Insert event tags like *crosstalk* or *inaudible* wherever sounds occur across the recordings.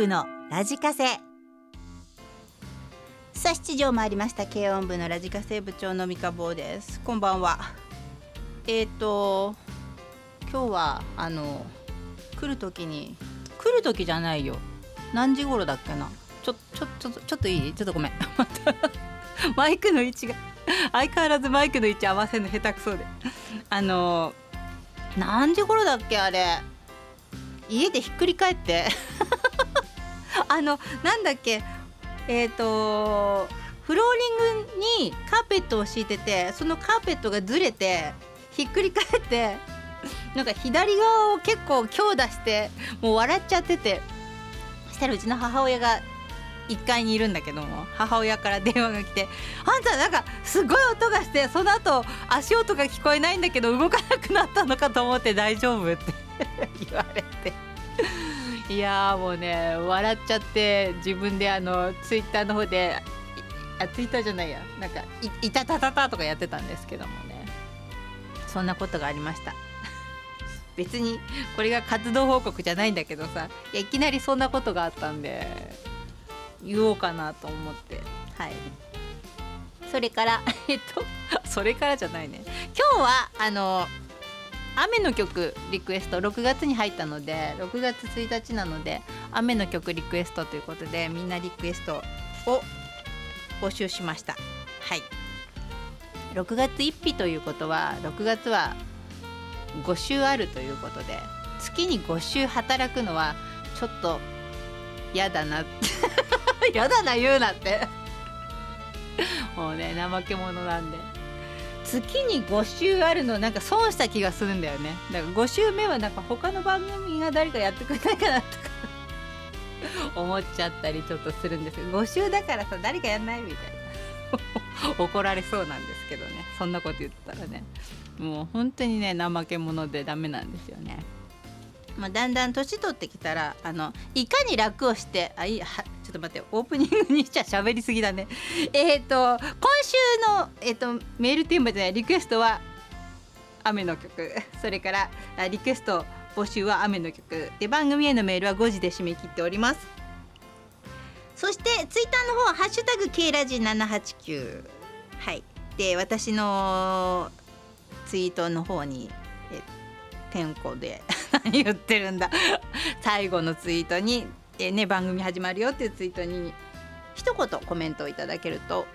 部のラジカセ。さあ7時を回りました。軽音部のラジカセ部長の三日坊です。こんばんは。えっ、ー、と今日はあの来る時に来る時じゃないよ。何時頃だっけな。ちょちょちょちょっといい？ちょっとごめん。*laughs* マイクの位置が相変わらずマイクの位置合わせるの下手くそで。あの何時頃だっけあれ。家でひっくり返って。あのなんだっけ？えっ、ー、とフローリングにカーペットを敷いててそのカーペットがずれてひっくり返って *laughs* なんか左側を結構強打してもう笑っちゃっててそしたらうちの母親が1階にいるんだけども母親から電話が来て「あんたなんかすごい音がしてその後足音が聞こえないんだけど動かなくなったのかと思って大丈夫?」って *laughs* 言われていやもうね笑っちゃって自分であのツイッターの方であツイッターじゃないやなんかい「いたたたた」とかやってたんですけどもね。そんなことがありました。*laughs* 別にこれが活動報告じゃないんだけどさいやいきなりそんなことがあったんで言おうかなと思って。はい。それからえっと *laughs* それからじゃないね。今日はあの雨の曲リクエスト6月に入ったので6月1日なので雨の曲リクエストということでみんなリクエストを募集しました。はい。6月1日ということは6月は5週あるということで月に5週働くのはちょっと嫌だな。*laughs* 嫌だな言うなって。もうね怠け者なんで。月に5週あるのなんか損した気がするんだよね。だから5週目はなんか他の番組が誰かやってくれないかなとか *laughs* 思っちゃったりちょっとするんですけど。5週だからさ誰かやんないみたいな。怒られそうなんですけどね。そんなこと言ったらね。もう本当にね怠け者でダメなんですよね。まあ、だんだん年取ってきたらあのいかに楽をしてあいいはちょっと待ってオープニングにしちゃ喋りすぎだね。えっ、ー、と今週の、えーと、メールテーマじゃないリクエストは雨の曲。それからリクエスト募集は雨の曲。で番組へのメールは5時で締め切っております。そしてツイッターの方は「ハッシュタグ #K ラジ789」はい。で私のツイートの方にえ天候で何 *laughs* 言ってるんだ。最後のツイートにえね番組始まるよっていうツイートに一言コメントをいただけると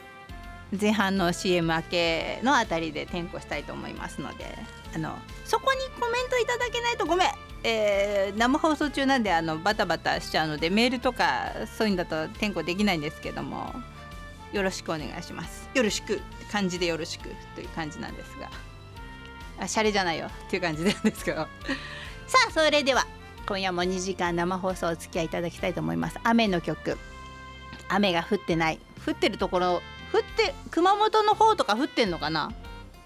前半の CM 明けのあたりで転校したいと思いますのであのそこにコメントいただけないとごめん、えー、生放送中なんであのバタバタしちゃうのでメールとかそういうんだと転校できないんですけどもよろしくお願いします。よろしく漢字でよろしくという感じなんですが。あシャレじゃないよっていう感じなんですけど。さあそれでは。今夜も2時間生放送お付き合いいただきたいと思います。雨の曲。雨が降ってない。降ってるところ降って熊本の方とか降ってんのかな？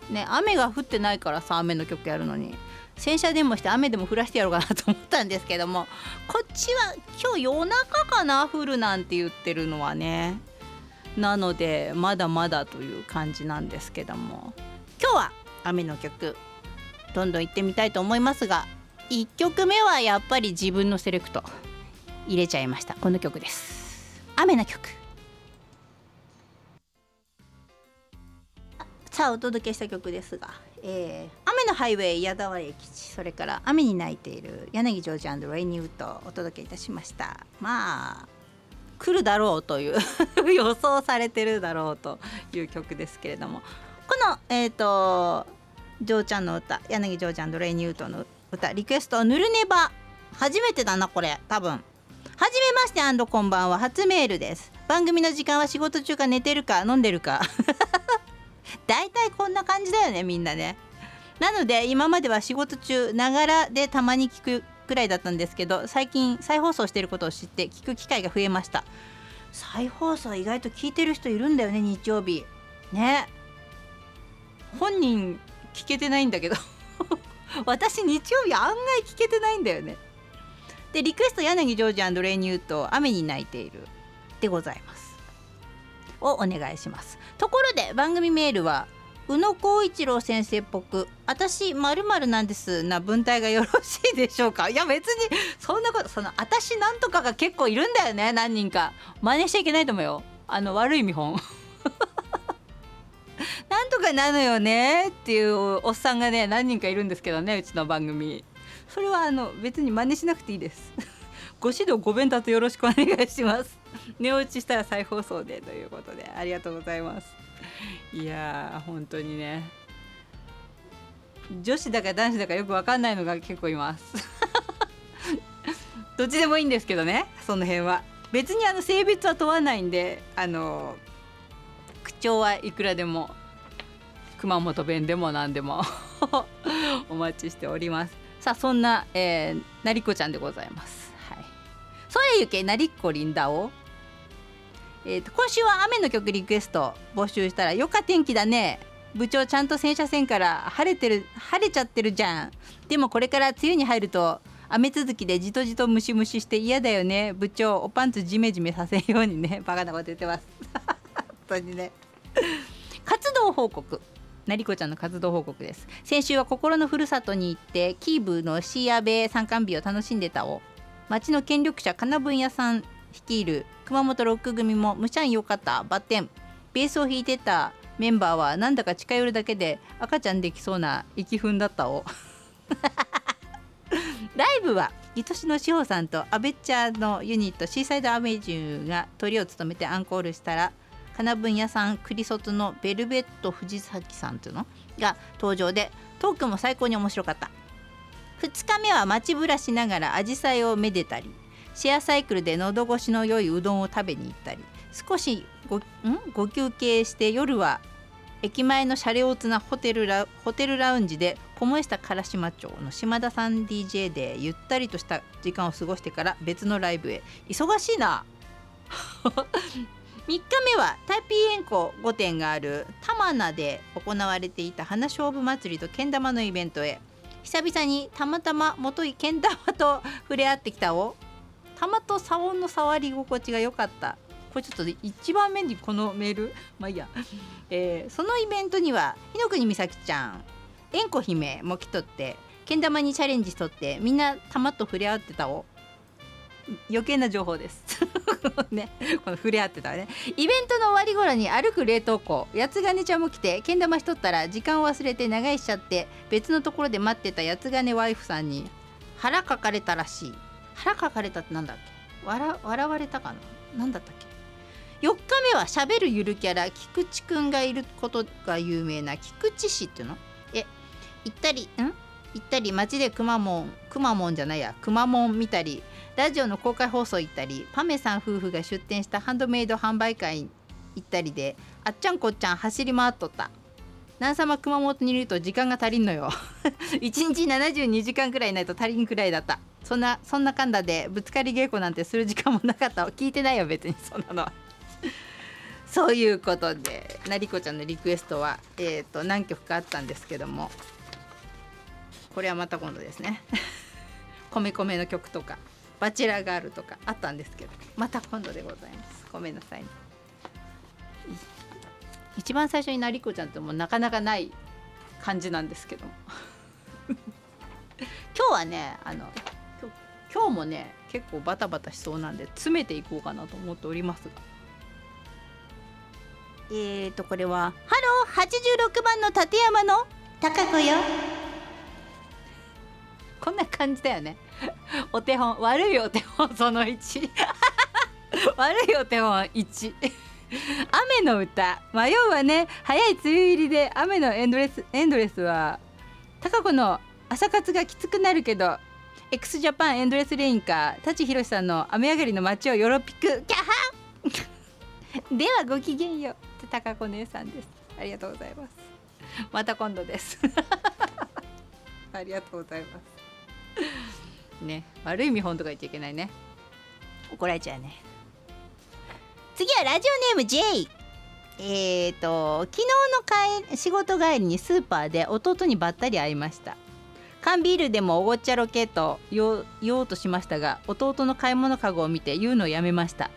ね雨が降ってないからさ雨の曲やるのに。洗車でもして雨でも降らしてやろうかなと思ったんですけども。こっちは今日夜中かな？降るなんて言ってるのはね。なのでまだまだという感じなんですけども。今日は雨の曲。どんどん行ってみたいと思いますが1曲目はやっぱり自分のセレクト。入れちゃいました。この曲です。雨の曲。さあお届けした曲ですが、えー、雨のハイウェイ矢沢永吉それから雨に泣いている柳ジョージレイニーウッドお届けいたしました。まあ来るだろうという *laughs* 予想されてるだろうという曲ですけれども。このえっ、ー、とジョーちゃんの歌柳ジョージレイニーウッドの歌リクエスト「ぬるねば」初めてだなこれ。多分。はじめましてこんばんは。初メールです。番組の時間は仕事中か寝てるか飲んでるか。だいたいこんな感じだよねみんなね。なので今までは仕事中ながらでたまに聞くくらいだったんですけど最近再放送してることを知って聞く機会が増えました。再放送意外と聞いてる人いるんだよね日曜日。ね。本人聞けてないんだけど。*laughs* 私日曜日案外聞けてないんだよね。でリクエスト柳ジョージレイニューと雨に泣いているでございます。をお願いします。ところで番組メールは宇野光一郎先生っぽく「私まるなんです」な文体がよろしいでしょうか？いや別にそんなことその「私なんとか」が結構いるんだよね何人か。真似しちゃいけないと思うよ。あの悪い見本。*laughs* なんとかなのよねっていうおっさんがね何人かいるんですけどねうちの番組。それはあの別に真似しなくていいです。*laughs* ご指導ご鞭達よろしくお願いします。*laughs* 寝落ちしたら再放送でということでありがとうございます。いやー本当にね。女子だか男子だかよく分かんないのが結構います。どっちでもいいんですけどねその辺は。別にあの性別は問わないんであの口調はいくらでも熊本弁でも何でも *laughs* お待ちしております。さあそんな、えー、なりこちゃんでございます。はい。それゆけなりっこりんだお。えーと、今週は雨の曲リクエスト募集したらよか天気だね。部長ちゃんと洗車線から晴れてる晴れちゃってるじゃん。でもこれから梅雨に入ると雨続きでじとじとムシムシして嫌だよね。部長おパンツジメジメさせんようにね。バカなこと言ってます。当にね。活動報告。なりこちゃんの活動報告です。先週は心のふるさとに行ってキーブのシーアベ参観日を楽しんでたを。町の権力者金文屋さん率いる熊本ロック組もむしゃんよかったバッテン。ベースを弾いてたメンバーはなんだか近寄るだけで赤ちゃんできそうな息踏んだったを。*laughs* ライブは愛しの志保さんとアベッチャーのユニットシーサイドアメージュがトリを務めてアンコールしたら金分屋さんクリソツのベルベット藤崎さんっていうのが登場でトークも最高に面白かった。2日目は街ぶらしながらアジサイをめでたりシェアサイクルで喉越しの良いうどんを食べに行ったり少しごん？ご休憩して夜は駅前のシャレオツなホテルラホテルラウンジで菰下唐島町の島田さん DJ でゆったりとした時間を過ごしてから別のライブへ。忙しいな。3日目はタイピーエンコ5店がある玉名で行われていた花勝負祭りとけん玉のイベントへ。久々にたまたま元いけん玉と触れ合ってきたを玉とサオンの触り心地が良かった。これちょっと1番目にこのメール。まあいいや、えー、そのイベントには日の国美咲ちゃんえんこ姫も来とってけん玉にチャレンジしとってみんな玉と触れ合ってたを余計な情報です。*laughs* ね。この触れ合ってたね。イベントの終わり頃に歩く冷凍庫。八つ金ちゃんも来てけん玉しとったら時間を忘れて長居しちゃって別のところで待ってた八つ金ワイフさんに腹かかれたらしい。腹かかれたってなんだっけ？笑笑われたかな？何だったっけ？4日目はしゃべるゆるキャラ菊池くんがいることが有名な菊池市っていうの？え行ったりん？行ったり街でくまモンくまモンじゃないやくまモン見たりラジオの公開放送行ったりパメさん夫婦が出店したハンドメイド販売会行ったりであっちゃんこっちゃん走り回っとった。南様熊本にいると時間が足りんのよ。*laughs* 1日72時間くらいないと足りんくらいだった。そんなそんなかんだでぶつかり稽古なんてする時間もなかった聞いてないよ別にそんなの。はそういうことでなりこちゃんのリクエストは、えーと、何曲かあったんですけども。これはまた今度ですね。*laughs* 米米の曲とかバチェラーガールとかあったんですけどまた今度でございます。ごめんなさい、ね、一番最初になりこちゃんってもうなかなかない感じなんですけども。*laughs* 今日はねあの今日もね結構バタバタしそうなんで詰めていこうかなと思っておりますが。えーとこれは「ハロー86番の立山の高子よ」*laughs* こんな感じだよね。*laughs* お手本悪いお手本その1 *laughs* 悪いお手本1雨の歌。迷うわね早い梅雨入りで雨のエンドレスエンドレスは高子の朝活がきつくなるけど x ジャパンエンドレスレインか舘ひろしさんの雨上がりの街をよろぴくキャハン。ではごきげんよう。高子姉さんです。ありがとうございます。また今度です。ありがとうございます。*laughs* ね悪い見本とか言っちゃいけないね。怒られちゃうね。次はラジオネーム J えーと昨日の仕事帰りにスーパーで弟にばったり会いました。缶ビールでもおごっちゃろけと言おうとしましたが弟の買い物かごを見て言うのをやめました。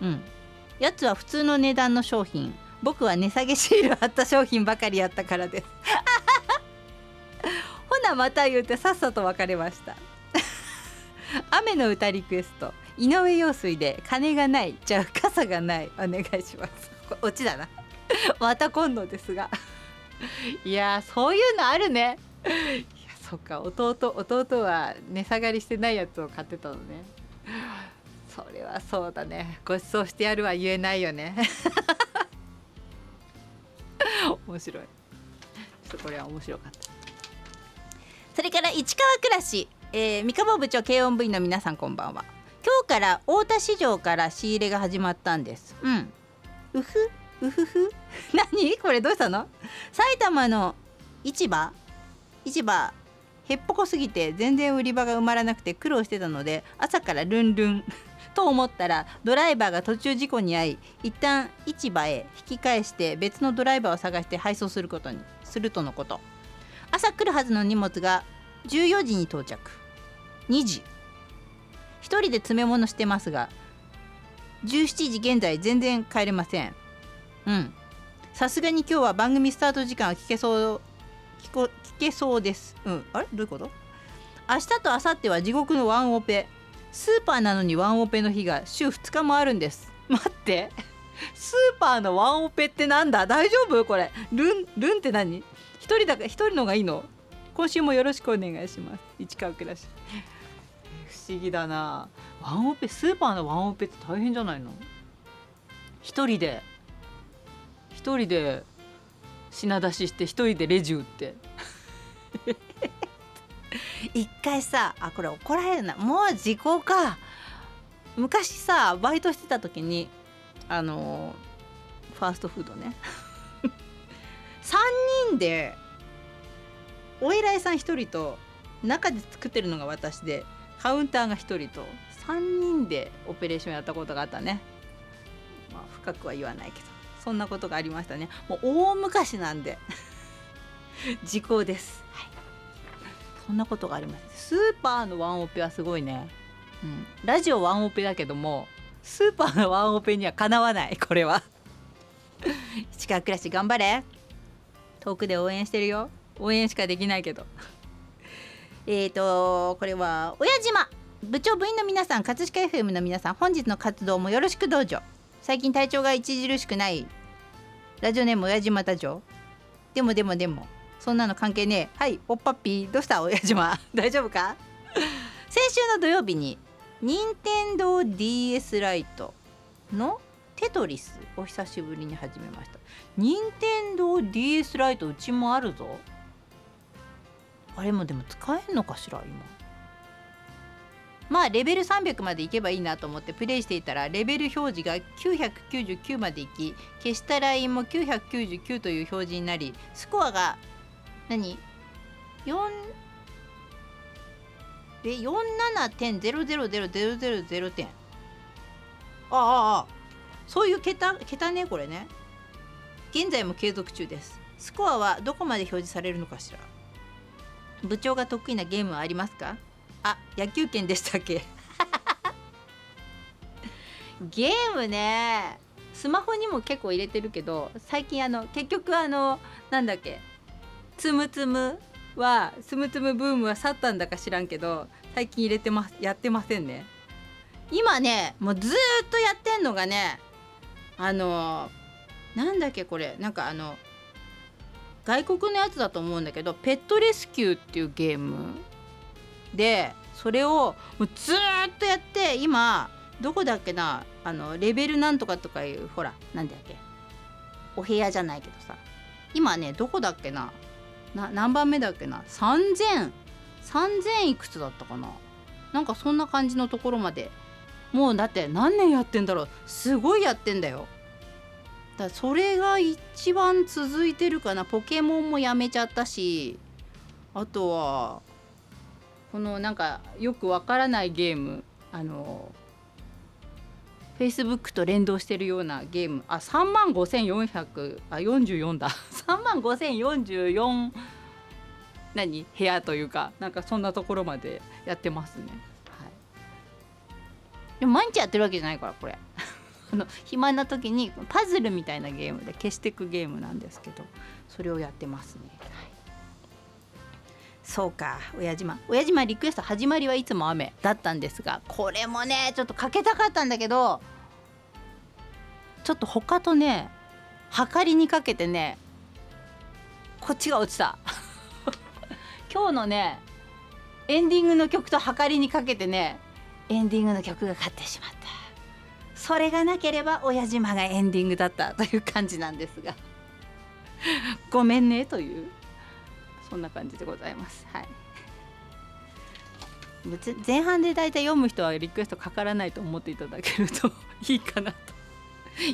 うん。やつは普通の値段の商品。僕は値下げシール貼った商品ばかりやったからです。ほなまた言うてさっさと別れました。*laughs* 雨の歌リクエスト。井上陽水で金がない。じゃあ傘がない。お願いします。オチだな。*laughs* また今度ですが。*laughs* いやそういうのあるね。いやそっか。弟弟は値下がりしてないやつを買ってたのね。それはそうだね。ご馳走してやるは言えないよね。面白い。ちょっとこれは面白かった。それから市川暮らし、えー、三河部長軽音部員の皆さんこんばんは。今日から太田市場から仕入れが始まったんです。うん。うふうふふ。*laughs* 何？これどうしたの？埼玉の市場？市場へっぽこすぎて全然売り場が埋まらなくて苦労してたので朝からルンルン。*laughs* と思ったらドライバーが途中事故に遭い一旦市場へ引き返して別のドライバーを探して配送することにするとのこと。朝来るはずの荷物が14時に到着。2時。1人で詰め物してますが17時現在全然帰れません。うん。さすがに今日は番組スタート時間は聞けそう聞こ聞けそうです。うん。あれ？どういうこと？明日と明後日は地獄のワンオペ。スーパーなのにワンオペの日が週2日もあるんです。待って。スーパーのワンオペってなんだ？大丈夫？これ。ルンルンって何？一人だから一人のがいいの？今週もよろしくお願いします。市川暮らし。不思議だな。ワンオペスーパーのワンオペって大変じゃないの？一人で。一人で品出しして一人でレジ打って。*laughs* 一回さあこれ怒られるな。もう時効か。昔さバイトしてた時にあのファーストフードね3人でお偉いさん1人と中で作ってるのが私でカウンターが1人と3人でオペレーションやったことがあったね。まあ深くは言わないけどそんなことがありましたね。もう大昔なんで時効です、はい、そんなことがありますスーパーのワンオペはすごいね、うん、ラジオワンオペだけどもスーパーのワンオペにはかなわないこれは。市川暮らし頑張れ遠くで応援してるよ。応援しかできないけど。*laughs* えーとこれは親島。部長部員の皆さん葛飾 FM の皆さん本日の活動もよろしくどうぞ。最近体調が著しくない。ラジオネーム親島太長でもでもでも。そんなの関係ねえ。はいおっぱっぴー。どうした？親島。*laughs* 大丈夫か？先週の土曜日に任天堂 d s ライトのテトリスを久しぶりに始めました。任天堂 d s ライトうちもあるぞ。あれもでも使えんのかしら今。まあレベル300までいけばいいなと思ってプレイしていたらレベル表示が999までいき消したラインも999という表示になりスコアが何 ?4 え47.00000点。ああああ。そういう桁桁ねこれね。現在も継続中です。スコアはどこまで表示されるのかしら？部長が得意なゲームはありますか？あ野球拳でしたっけ？*laughs* ゲームねスマホにも結構入れてるけど最近あの結局あのなんだっけ？つむつむはつむつむブームは去ったんだか知らんけど最近入れてますやってませんね。今ねもうずっとやってんのがねあのなんだっけこれ。なんかあの外国のやつだと思うんだけどペットレスキューっていうゲームでそれをもうずっとやって今どこだっけなあのレベルなんとかとかいうほらなんだっけ。お部屋じゃないけどさ。今ねどこだっけな。な何番目だっけな。3000 3000いくつだったかな。なんかそんな感じのところまで。もうだって何年やってんだろう。すごいやってんだよ。だそれが一番続いてるかな。ポケモンもやめちゃったしあとはこのなんかよくわからないゲームあの Facebook と連動してるようなゲーム。あ3万5400あ44だ。*laughs* 3万5044何？部屋というかなんかそんなところまでやってますね、はい、でも毎日やってるわけじゃないからこれ。あの暇な時にパズルみたいなゲームで消していくゲームなんですけどそれをやってますね、はい、そうか親島親島リクエスト始まりはいつも雨だったんですがこれもねちょっとかけたかったんだけどちょっと他とねはかりにかけてねこっちが落ちた。*laughs* 今日のねエンディングの曲とはかりにかけてねエンディングの曲が勝ってしまった。それがなければ親島がエンディングだったという感じなんですが。*laughs* ごめんねというそんな感じでございます。はい。前半で大体読む人はリクエストかからないと思っていただけると *laughs* いいかなと。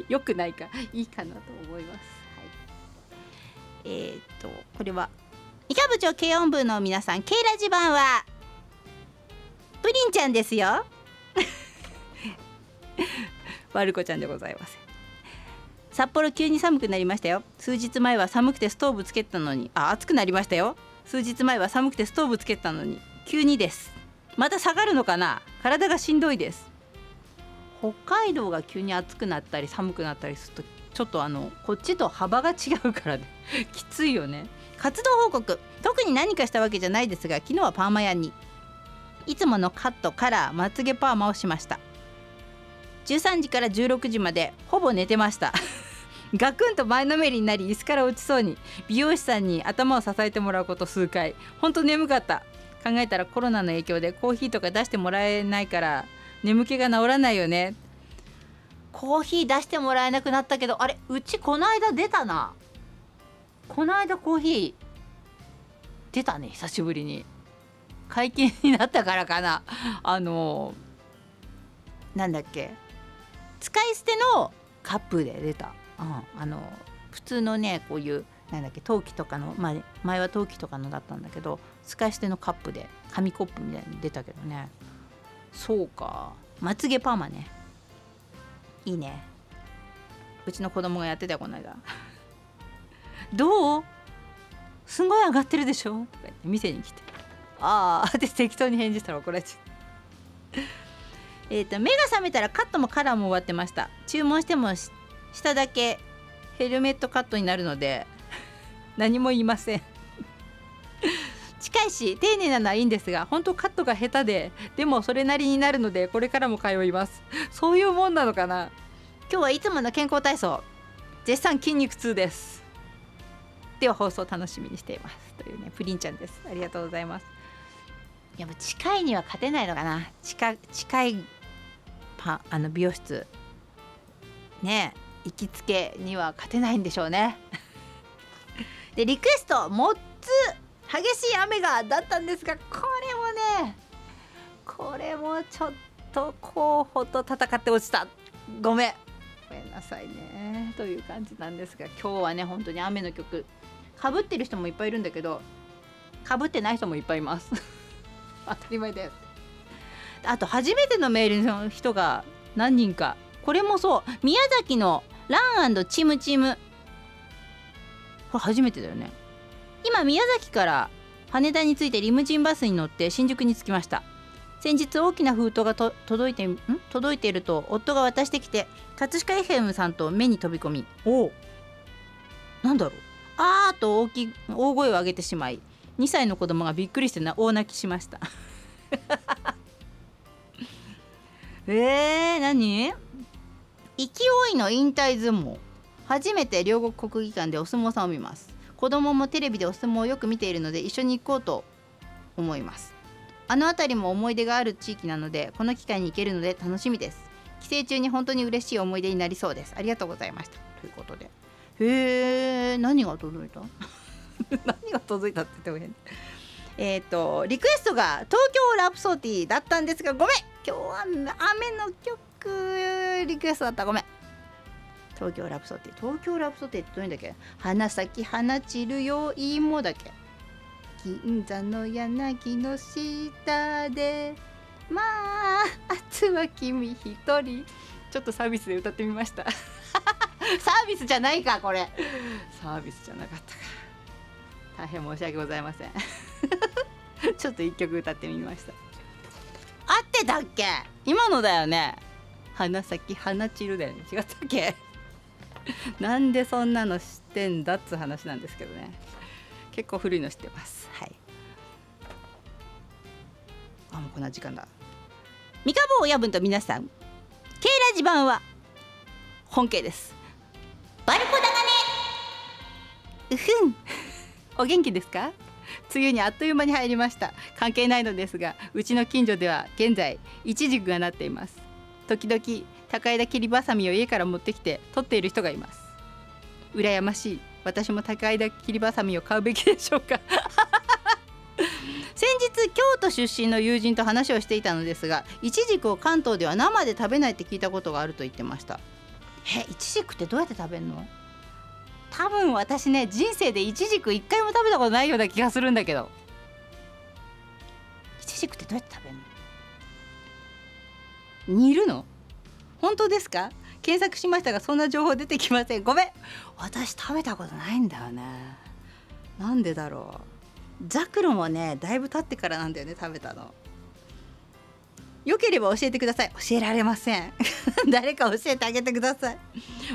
よくないかいいかなと思います。はい、えー、っとこれはイカ部長軽音部の皆さん K ラジ版はプリンちゃんですよ。*laughs* ワルコちゃんでございます。札幌急に寒くなりましたよ。数日前は寒くてストーブつけたのに。あ暑くなりましたよ。数日前は寒くてストーブつけたのに。急にです。また下がるのかな？体がしんどいです。北海道が急に暑くなったり寒くなったりするとちょっとあのこっちと幅が違うからね。*laughs* きついよね。活動報告。特に何かしたわけじゃないですが昨日はパーマ屋に。いつものカットカラーまつげパーマをしました。13時から16時までほぼ寝てました。*laughs* ガクンと前のめりになり椅子から落ちそうに美容師さんに頭を支えてもらうこと数回。ほんと眠かった。考えたらコロナの影響でコーヒーとか出してもらえないから眠気が治らないよね。コーヒー出してもらえなくなったけどあれうちこの間出たな。この間コーヒー出たね久しぶりに。解禁になったからかな。あのなんだっけ。使い捨てのカップで出た、うん、あの普通のねこういうなんだっけ陶器とかの、まあ、前は陶器とかのだったんだけど使い捨てのカップで紙コップみたいに出たけどね。そうか。まつげパーマね。いいね。うちの子供がやってたよこの間。*laughs* どう？すんごい上がってるでしょ？とか言って店に来て。ああって適当に返事したら怒られちゃう。えっと目が覚めたらカットもカラーも終わってました。注文しても下だけヘルメットカットになるので *laughs* 何も言いません。近いし丁寧なのはいいんですが本当カットが下手ででもそれなりになるのでこれからも通います。そういうもんなのかな。今日はいつもの健康体操。絶賛筋肉痛です。では放送楽しみにしています。というねプリンちゃんです。ありがとうございます。いや近いには勝てないのかな。近近いパあの美容室ね行きつけには勝てないんでしょうね。*laughs* でリクエストモッツ激しい雨がだったんですがこれもねこれもちょっと候補と戦って落ちた。ごめん。ごめんなさいね。という感じなんですが今日はね本当に雨の曲かぶってる人もいっぱいいるんだけどかぶってない人もいっぱいいます。*laughs* 当たり前ですあと初めてのメールの人が何人か。これもそう。宮崎のランチムチム。これ初めてだよね。今宮崎から羽田に着いてリムジンバスに乗って新宿に着きました。先日大きな封筒が届いてん？届いていると夫が渡してきて葛飾 FM さんと目に飛び込み。おなんだろう。あーと大き大声を上げてしまい2歳の子供がびっくりして大泣きしましたえー、何？勢いの引退相撲。初めて両国国技館でお相撲さんを見ます。子供もテレビでお相撲をよく見ているので一緒に行こうと思います。あの辺りも思い出がある地域なのでこの機会に行けるので楽しみです。帰省中に本当に嬉しい思い出になりそうです。ありがとうございました。ということで。へえ何が届いた？*laughs* 何が届いたって言っても変。えっ、ー、とリクエストが東京ラプソディだったんですがごめん。今日は雨の曲リクエストだった。ごめん。東京ラプソディ。東京ラプソディってどういうんだっけ？花咲き花散るよ芋だっけ？銀座の柳の下でまあ明日は君一人。ちょっとサービスで歌ってみました。*laughs* サービスじゃないかこれ。サービスじゃなかったか。大変申し訳ございません。*laughs* ちょっと一曲歌ってみました。合ってたっけ？今のだよね。花咲花散るだよね。違ったっけ？*laughs* なんでそんなの知ってんだっつう話なんですけどね。結構古いの知ってます。はい。あもうこんな時間だ。三日坊親分と皆さん。K ラジ版は本家です。バルコだがね。うふん。*laughs* お元気ですか？梅雨にあっという間に入りました。関係ないのですがうちの近所では現在イチジクがなっています。時々高枝切りばさみを家から持ってきて取っている人がいます。羨ましい。私も高枝切りばさみを買うべきでしょうか。先日京都出身の友人と話をしていたのですがイチジクを関東では生で食べないって聞いたことがあると言ってました。えイチジクってどうやって食べるの？多分私ね人生でイチジク一回も食べたことないような気がするんだけど。イチジクってどうやって食べるの？煮るの？本当ですか？検索しましたがそんな情報出てきません。ごめん。私食べたことないんだよね。なんでだろう。ザクロもねだいぶ経ってからなんだよね食べたの。よければ教えてください。教えられません。*laughs* 誰か教えてあげてください。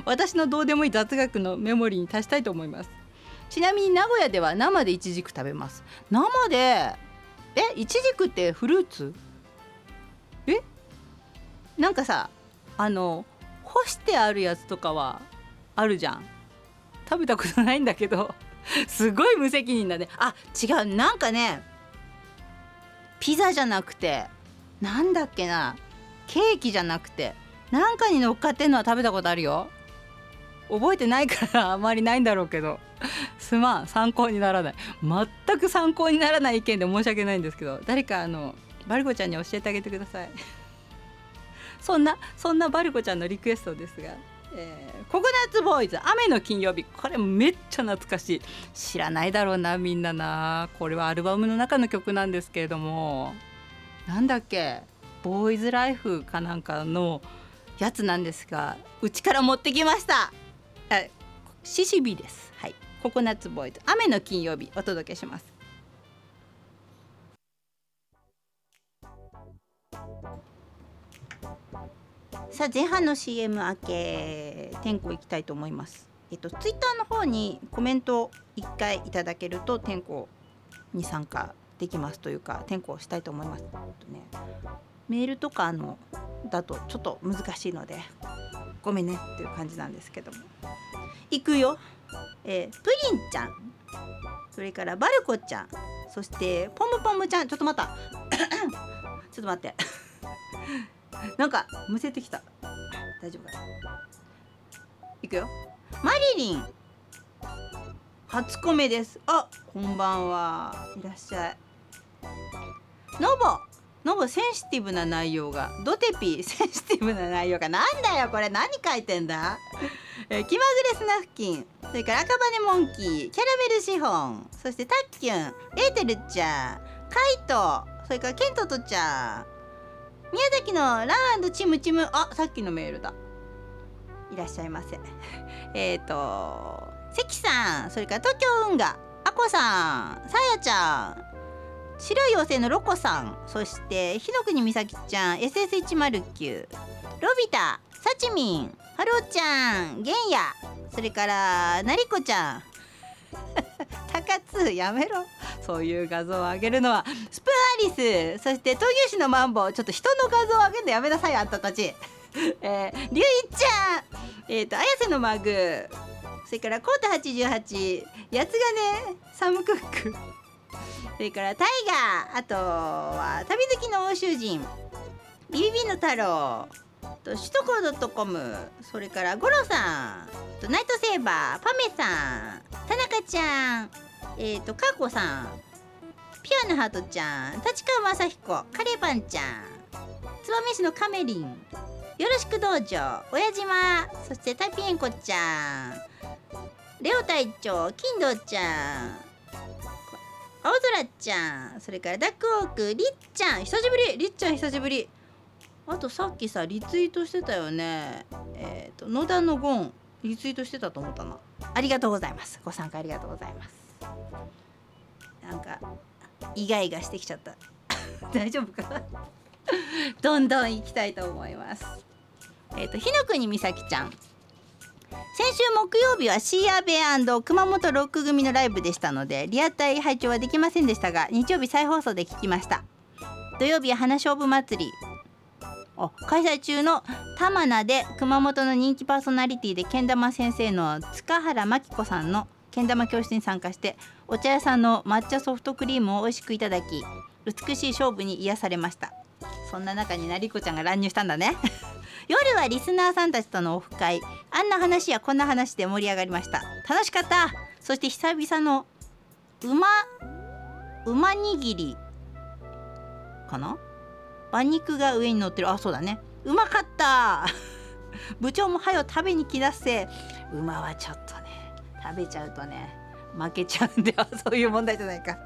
私のどうでもいい雑学のメモリーに足したいと思います。ちなみに名古屋では生でイチジク食べます。生でえイチジクってフルーツ？え？なんかさあの干してあるやつとかはあるじゃん。食べたことないんだけど。*laughs* すごい無責任だね。あ違う。なんかねピザじゃなくてなんだっけな？ケーキじゃなくてなんかに乗っかってんのは食べたことあるよ。覚えてないから *laughs* あまりないんだろうけど。すまん参考にならない。全く参考にならない意見で申し訳ないんですけど。誰かあのバルコちゃんに教えてあげてください。*laughs* そんなそんなバルコちゃんのリクエストですが、えー、ココナッツボーイズ雨の金曜日。これめっちゃ懐かしい。知らないだろうなみんなな。これはアルバムの中の曲なんですけれども。なんだっけ？ボーイズライフかなんかのやつなんですがうちから持ってきました。シシビです。はい。ココナッツボーイズ。雨の金曜日お届けします。さあ前半の CM 明け天候行きたいと思います。えっとツイッターの方にコメント1回いただけると天候に参加できますというか転校したいと思います。とね、メールとかのだとちょっと難しいのでごめんねっていう感じなんですけども。行くよ、えー、プリンちゃん。それからバルコちゃん。そしてポムポムちゃん。ちょっと待った。*coughs* ちょっと待って。*laughs* なんかむせてきた。大丈夫かな。行くよ。マリリン。初コメです。あこんばんは。いらっしゃい。ノボ。ノボセンシティブな内容が。ドテピセンシティブな内容が。なんだよこれ。何書いてんだ。え気まぐれスナフキン。それから赤羽モンキー。キャラメルシフォン。そしてタッキュン。エーテルちゃん。カイト。それからケントとちゃん。宮崎のランチムチム。あさっきのメールだ。いらっしゃいませ。*laughs* えっと関さん。それから東京運河。あこさん。さやちゃん。白い妖精のロコさん。そして日の国美咲ちゃん。SS109 ロビタサチミン。ハローちゃんゲンヤそれからなりこちゃん。*laughs* 高津やめろ。そういう画像を上げるのはスプーンアリス。そして闘牛士のマンボウ。ちょっと人の画像を上げるのやめなさいあんたたち。*laughs* えー、りゅういちゃん。えっ、ー、と綾瀬のマグ。それからコータ88やつがねサムクック。それからタイガーあとは旅好きの欧州人。ビビビの太郎と首都高 .com それからゴロさんとナイトセーバーパメさん。田中ちゃんえっ、ー、とカーコさん。ピアなハートちゃん立川雅彦。カレーパンちゃん。燕市のカメリン。よろしく道場親島そしてタピエンコちゃん。レオ隊長金堂ちゃん。青空ちゃんそれからダックオークりっちゃん久しぶり。りっちゃん久しぶり。あとさっきさリツイートしてたよね。えっ、ー、と野田のゴンリツイートしてたと思ったな。ありがとうございます。ご参加ありがとうございます。なんかイガイガしてきちゃった。*laughs* 大丈夫かな？*laughs* どんどん行きたいと思います。えっ、と日の国美咲ちゃん。先週木曜日はシーアベア熊本ロック組のライブでしたのでリアタイ拝聴はできませんでしたが日曜日再放送で聞きました。土曜日は花勝負祭り。開催中の玉名で熊本の人気パーソナリティでけん玉先生の塚原真紀子さんのけん玉教室に参加してお茶屋さんの抹茶ソフトクリームを美味しくいただき美しい勝負に癒されました。そんな中になりこちゃんが乱入したんだね。*laughs* 夜はリスナーさんたちとのオフ会。あんな話やこんな話で盛り上がりました。楽しかった。そして久々の馬馬握りかな？馬肉が上に乗ってる。あそうだね。うまかった。*laughs* 部長もはよ食べに来だせ。馬はちょっとね食べちゃうとね負けちゃうんでは *laughs* そういう問題じゃないか。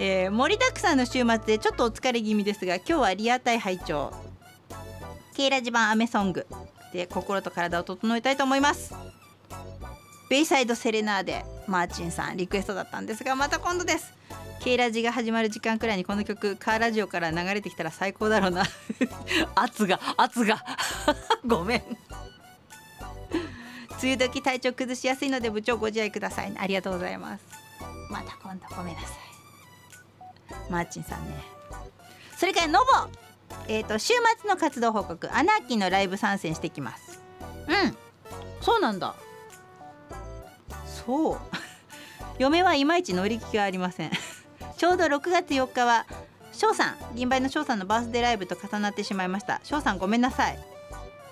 えー、盛りだくさんの週末でちょっとお疲れ気味ですが今日はリアタイ拝聴。ケイラジ版アメソングで心と体を整えたいと思います。ベイサイドセレナーデマーチンさんリクエストだったんですがまた今度です。K ラジが始まる時間くらいにこの曲カーラジオから流れてきたら最高だろうな。圧 *laughs* が圧が。*laughs* ごめん。梅雨時体調崩しやすいので部長ご自愛ください、ありがとうございます。また今度ごめんなさい。マーチンさんね。それからノボ。えっ、ー、と週末の活動報告。アナーキーのライブ参戦してきます。うん。そうなんだ。そう。*laughs* 嫁はいまいち乗り気がありません。*laughs* ちょうど6月4日は翔さん銀杯の翔さんのバースデーライブと重なってしまいました。翔さんごめんなさい。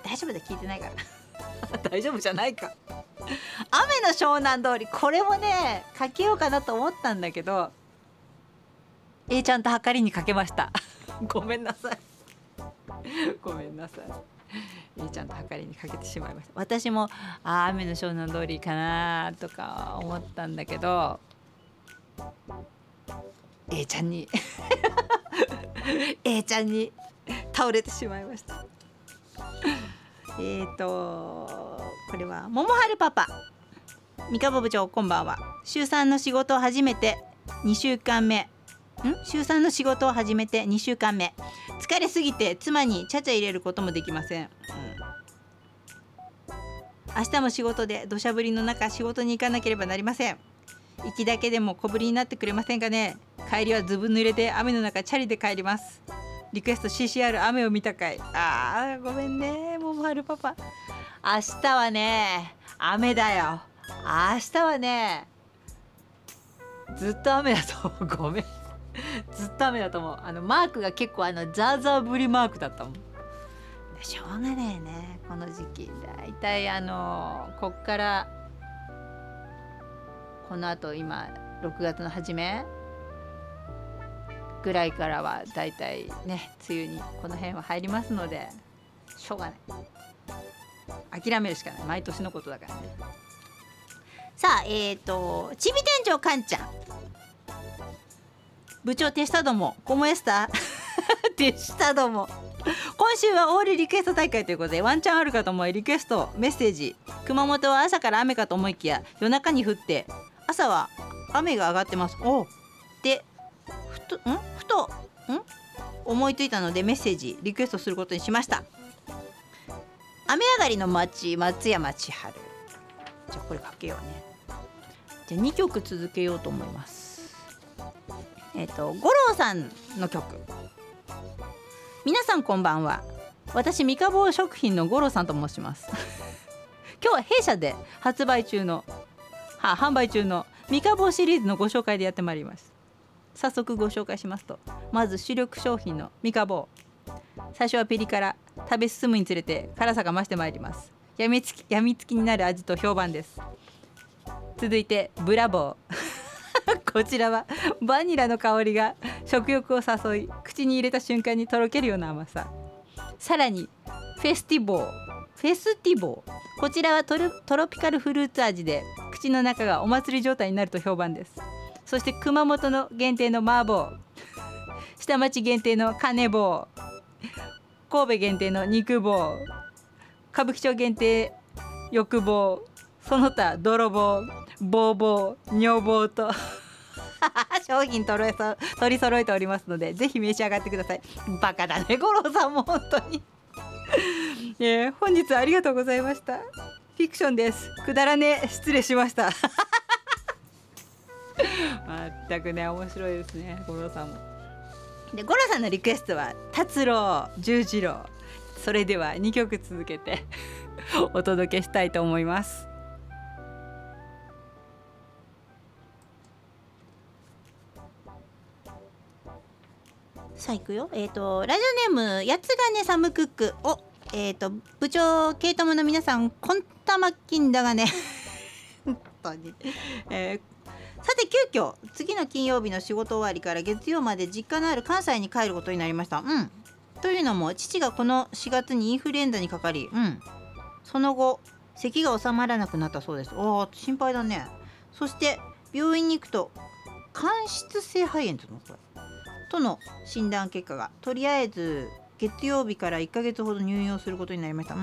大丈夫だ聞いてないから。*laughs* 大丈夫じゃないか。雨の湘南通りこれもねかけようかなと思ったんだけど A ちゃんと計りにかけました。*laughs* ごめんなさい。ごめんなさい。A ちゃんと計りにかけてしまいました。私もあ雨の湘南通りかなとか思ったんだけど A ちゃんに *laughs* A ちゃんに倒れてしまいました。えっとこれは桃春パパ。三河部長こんばんは。週3の仕事を始めて2週間目。週3の仕事を始めて2週間目。疲れすぎて妻にちゃちゃ入れることもできません、うん、明日も仕事で土砂降りの中仕事に行かなければなりません。行きだけでも小ぶりになってくれませんかね。帰りはずぶ濡れで雨の中チャリで帰ります。リクエスト CCR 雨を見たかい。あーごめんね。ももはるパパ。明日はね雨だよ。明日はねずっと雨だとごめん。*laughs* ずっと雨だと思う。あのマークが結構あのザーザー降りマークだったもん。しょうがないね。この時期。だいたいあのこっからこのあと今6月の初めぐらいからはだいたいね梅雨にこの辺は入りますのでしょうがない。諦めるしかない。毎年のことだからね。さあえっ、ー、とちび店長かんちゃん。部長手下どもコモエスタ手下ども。今週はオールリクエスト大会ということでワンチャンあるかと思いリクエストメッセージ。熊本は朝から雨かと思いきや夜中に降って朝は雨が上がってます。おでふとん？ふとん？思いついたのでメッセージリクエストすることにしました。雨上がりの町松山千春。じゃあこれかけようね。じゃあ2曲続けようと思いますえっ、ー、と五郎さんの曲。皆さんこんばんは。私三日坊食品の五郎さんと申します。*laughs* 今日は弊社で発売中のは販売中の三日坊シリーズのご紹介でやってまいります。早速ご紹介しますとまず主力商品の三日坊。最初はピリ辛食べ進むにつれて辛さが増してまいります。やみつきやみつきになる味と評判です。続いてブラボー。こちらはバニラの香りが食欲を誘い口に入れた瞬間にとろけるような甘さ。さらにフェスティボー。フェスティボー。こちらはトロピカルフルーツ味で口の中がお祭り状態になると評判です。そして熊本の限定の麻婆。下町限定の金棒。神戸限定の肉棒。歌舞伎町限定欲望。その他泥棒ボーボー女房と。商品取り取り揃えておりますのでぜひ召し上がってください。バカだね五郎さんも本当に。*laughs* えー、本日はありがとうございました。フィクションです。くだらね失礼しました。まったくね面白いですね五郎さんも。で五郎さんのリクエストは達郎十次郎。それでは2曲続けて *laughs* お届けしたいと思います。さあ行くよ。えっ、ー、とラジオネームやつがねサムクックおえっ、ー、と部長ケイトムの皆さんコンタマッキンだがね。*laughs* 本当に、えー、さて急遽次の金曜日の仕事終わりから月曜まで実家のある関西に帰ることになりました。うん。というのも父がこの4月にインフルエンザにかかりうん。その後咳が収まらなくなったそうです。おお心配だね。そして病院に行くと間質性肺炎っていうの？これ。との診断結果がとりあえず月曜日から1ヶ月ほど入院をすることになりました。うー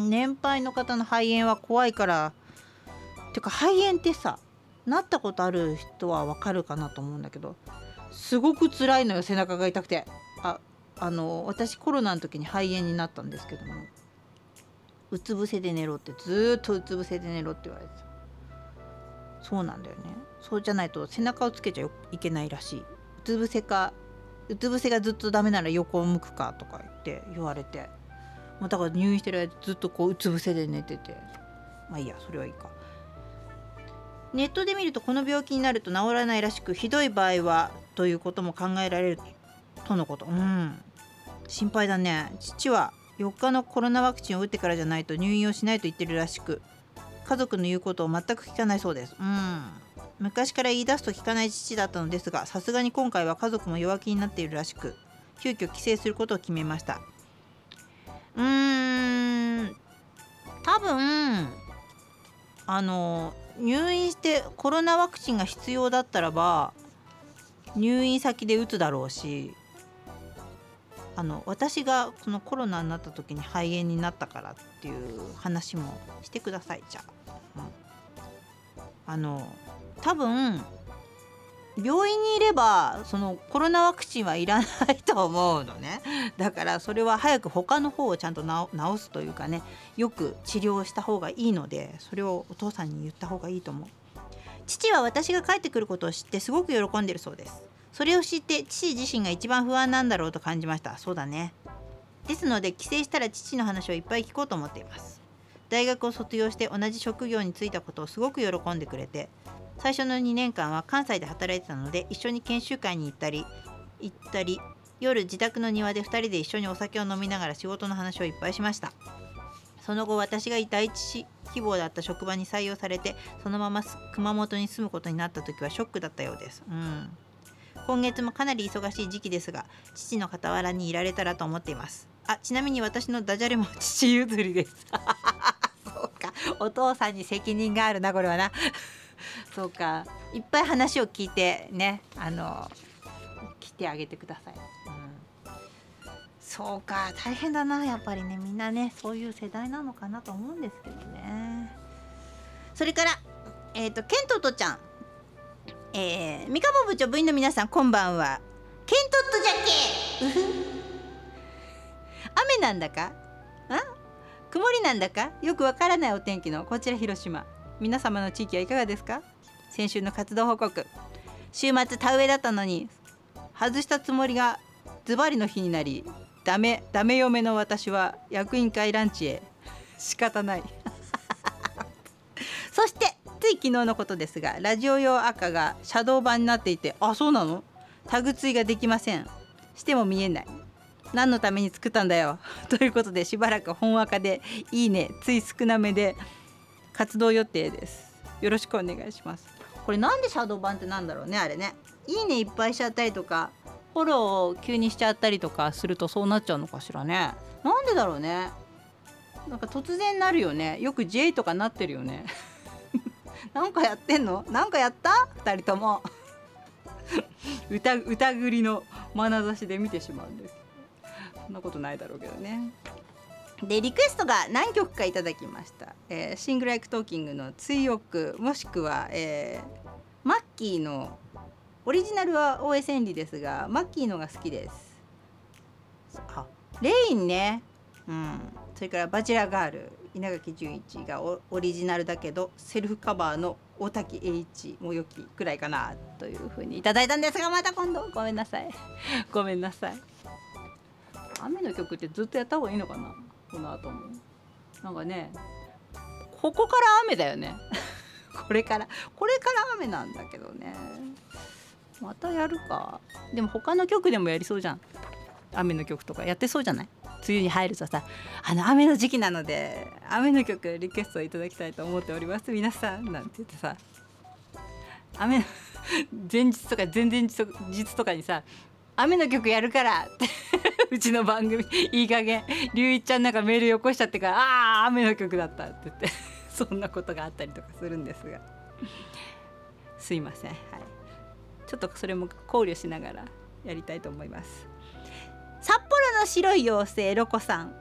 ん年配の方の肺炎は怖いから。てか肺炎ってさなったことある人はわかるかなと思うんだけどすごく辛いのよ背中が痛くて。ああの私コロナの時に肺炎になったんですけども。うつ伏せで寝ろってずっとうつ伏せで寝ろって言われてそうなんだよね。そうじゃないと背中をつけちゃいけないらしい。うつ伏せかうつ伏せがずっとダメなら横を向くかとか言って言われて、まあ、だから入院してる間ずっとこううつ伏せで寝てて。まあいいやそれはいいか。ネットで見るとこの病気になると治らないらしくひどい場合はということも考えられるとのこと。うん。心配だね。父は4日のコロナワクチンを打ってからじゃないと入院をしないと言ってるらしく家族の言うことを全く聞かないそうです。うん。昔から言い出すと聞かない父だったのですがさすがに今回は家族も弱気になっているらしく急遽帰省することを決めましたうーん多分あの入院してコロナワクチンが必要だったらば入院先で打つだろうしあの私がそのコロナになった時に肺炎になったからっていう話もしてくださいじゃあ。うん、あの多分病院にいればそのコロナワクチンはいらないと思うのね。だからそれは早く他の方をちゃんと治すというかねよく治療した方がいいのでそれをお父さんに言った方がいいと思う。父は私が帰ってくることを知ってすごく喜んでるそうです。それを知って父自身が一番不安なんだろうと感じました。そうだね。ですので帰省したら父の話をいっぱい聞こうと思っています。大学を卒業して同じ職業に就いたことをすごく喜んでくれて最初の2年間は関西で働いてたので一緒に研修会に行ったり行ったり夜自宅の庭で2人で一緒にお酒を飲みながら仕事の話をいっぱいしました。その後私が第一希望だった職場に採用されてそのまま熊本に住むことになった時はショックだったようです。うん。今月もかなり忙しい時期ですが父の傍らにいられたらと思っています。あちなみに私のダジャレも父譲りです。*laughs* そうか。お父さんに責任があるなこれはな。*laughs* そうか。いっぱい話を聞いてねあの来てあげてください、うん、そうか。大変だなやっぱりね。みんなねそういう世代なのかなと思うんですけどね。それからえっ、ー、とケントとちゃん。えー、三河部長部員の皆さんこんばんは。ケントットじゃけ雨なんだか？あ？曇りなんだか？よくわからないお天気のこちら広島。皆様の地域はいかがですか？先週の活動報告。週末田植えだったのに外したつもりがズバリの日になりダメダメ嫁の私は役員会ランチへ。仕方ない。*laughs* そしてつい昨日のことですがラジオ用赤がシャドー版になっていてあそうなの？タグ付いができません。しても見えない。何のために作ったんだよ？*laughs* ということでしばらく本赤でいいねつい少なめで活動予定です。よろしくお願いします。これなんでシャドー版ってなんだろうねあれね。いいねいっぱいしちゃったりとかフォローを急にしちゃったりとかするとそうなっちゃうのかしらね。なんでだろうね。なんか突然なるよね。よく J とかなってるよね。*laughs* なんかやってんの？なんかやった？2人とも。歌 *laughs* 疑りの眼差しで見てしまうんです。そんなことないだろうけどね。でリクエストが何曲かいただきました、えー、シングライクトーキングの「追憶」もしくは、えー、マッキーのオリジナルは OS エンリですがマッキーのが好きです。あ。 Rain ね。うん。それから「 Bachelor Girl」稲垣潤一がオリジナルだけどセルフカバーの大滝詠一もよきくらいかなというふうにいただいたんですがまた今度。ごめんなさい。ごめんなさい。雨の曲ってずっとやった方がいいのかな？この後も。なんかねここから雨だよね。*laughs* これからこれから雨なんだけどね。またやるか。でも他の曲でもやりそうじゃん。雨の曲とか。やってそうじゃない？梅雨に入るとさあの雨の時期なので雨の曲リクエストをいただきたいと思っております。皆さんなんて言ってさ雨の前日とか前々日とかにさ雨の曲やるから。っ *laughs* てうちの番組いい加減龍一ちゃんなんかメールよこしちゃってからああ雨の曲だった。って言って。*laughs* そんなことがあったりとかするんですが。すいません。はい。ちょっとそれも考慮しながらやりたいと思います。札幌の白い妖精ロコさん。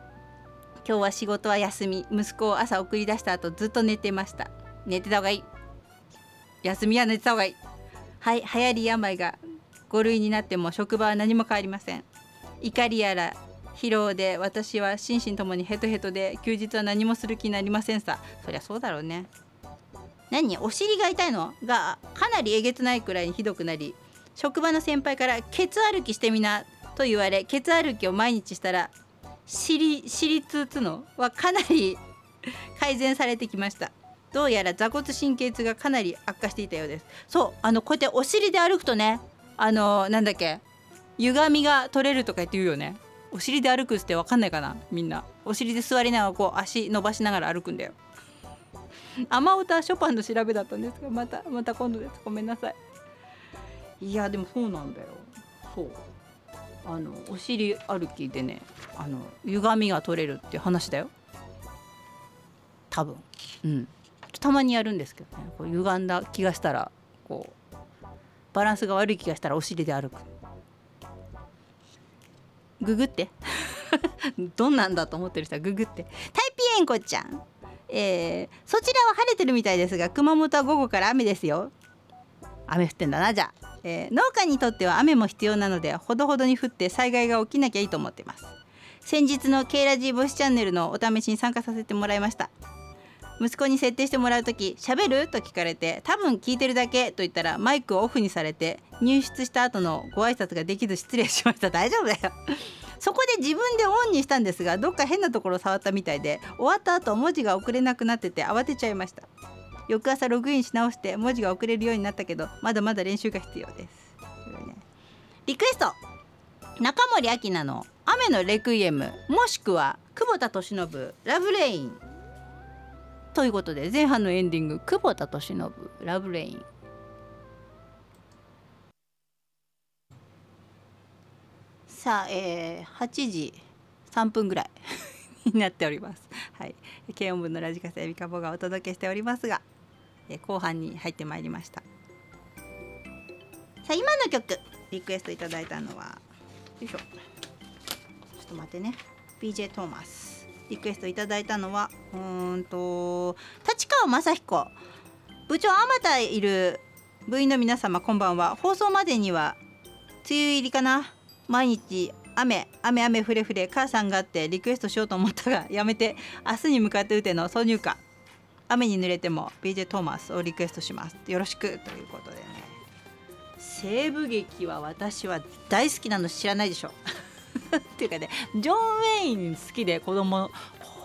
今日は仕事は休み。息子を朝送り出した後ずっと寝てました。寝てた方がいい。休みは寝てた方がいい。はい流行り病が5類になっても職場は何も変わりません。怒りやら疲労で私は心身ともにヘトヘトで休日は何もする気になりませんさ。そりゃそうだろうね。何？お尻が痛いのがかなりえげつないくらいにひどくなり職場の先輩から「ケツ歩きしてみな」と言われケツ歩きを毎日したら尻尻痛つのはかなり *laughs* 改善されてきました。どうやら座骨神経痛がかなり悪化していたようです。そうあのこうやってお尻で歩くとねあのなんだっけ歪みが取れるとか言って言うよね。お尻で歩くって分かんないかなみんな。お尻で座りながらこう足伸ばしながら歩くんだよ。雨歌ショパンの調べだったんですがまたまた今度です。ごめんなさい。いやでもそうなんだよ。そう。あのお尻歩きでねあの歪みが取れるって話だよ。多分。うん。たまにやるんですけどね。こう歪んだ気がしたらこうバランスが悪い気がしたらお尻で歩く。ググって。*laughs* どんなんだと思ってる人はググって。タイピエンコちゃん。えー、そちらは晴れてるみたいですが熊本は午後から雨ですよ。雨降ってんだなじゃあ、えー、農家にとっては雨も必要なのでほどほどに降って災害が起きなきゃいいと思ってます。先日の K ラジーボスチャンネルのお試しに参加させてもらいました。息子に設定してもらう時「しゃべる?」と聞かれて「多分聞いてるだけ」と言ったらマイクをオフにされて入室した後のご挨拶ができず失礼しました。大丈夫だよ。そこで自分でオンにしたんですがどっか変なところ触ったみたいで終わった後文字が送れなくなってて慌てちゃいました。翌朝ログインし直して文字が送れるようになったけどまだまだ練習が必要です、リクエスト。中森明菜の「雨のレクイエム」もしくは久保田利伸「 Love Rain」ということで前半のエンディング久保田利伸「 Love Rain」さあ、えー、8時3分ぐらい *laughs* になっております。はい、軽音部のラジカセエビカボがお届けしておりますが、えー、後半に入ってまいりました。さあ今の曲リクエストいただいたのはよいしょ。ちょっと待ってね。BJ トーマス。リクエストいただいたのはうんと立川雅彦。部長あまたいる部員の皆様こんばんは。放送までには梅雨入りかな。毎日雨雨雨ふれふれ母さんがあってリクエストしようと思ったが *laughs* やめて。明日に向かって打ての挿入歌。雨に濡れても BJ トーマスをリクエストします。よろしく。ということでね。西部劇は私は大好きなの知らないでしょ。っていうかねジョン・ウェイン好きで子供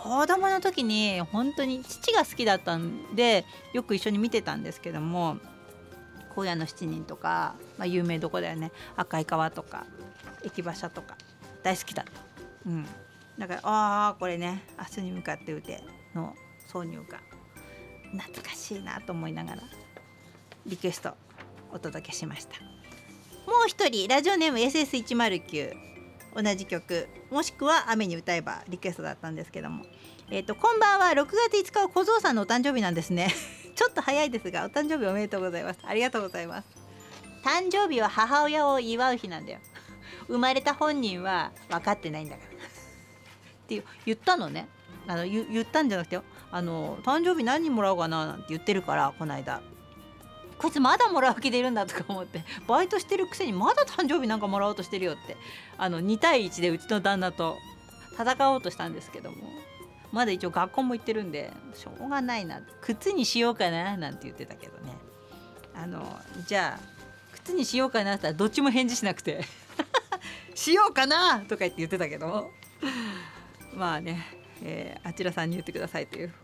子供の時に本当に父が好きだったんでよく一緒に見てたんですけども「荒野の七人」とか、まあ、有名どこだよね「赤い川」とか「駅馬車」とか大好きだった。うん、だからああこれね明日に向かって打ての挿入歌。懐かしいなと思いながらリクエストお届けしました。もう一人ラジオネーム SS109 同じ曲もしくは雨に歌えばリクエストだったんですけども。えっ、ー、とこんばんは6月5日は小僧さんのお誕生日なんですね。*laughs* ちょっと早いですがお誕生日おめでとうございます。ありがとうございます。誕生日は母親を祝う日なんだよ。生まれた本人は分かってないんだから。って言ったのね。あの言ったんじゃなくてあの誕生日何もらおうかななんて言ってるからこの間。こいつまだもらう気でいるんだとか思ってバイトしてるくせにまだ誕生日なんかもらおうとしてるよってあの2対1でうちの旦那と戦おうとしたんですけどもまだ一応学校も行ってるんでしょうがないな靴にしようかななんて言ってたけどね。あのじゃあ靴にしようかなってたらどっちも返事しなくて *laughs* しようかなとか言って言ってたけどまあね、えー、あちらさんに言ってくださいという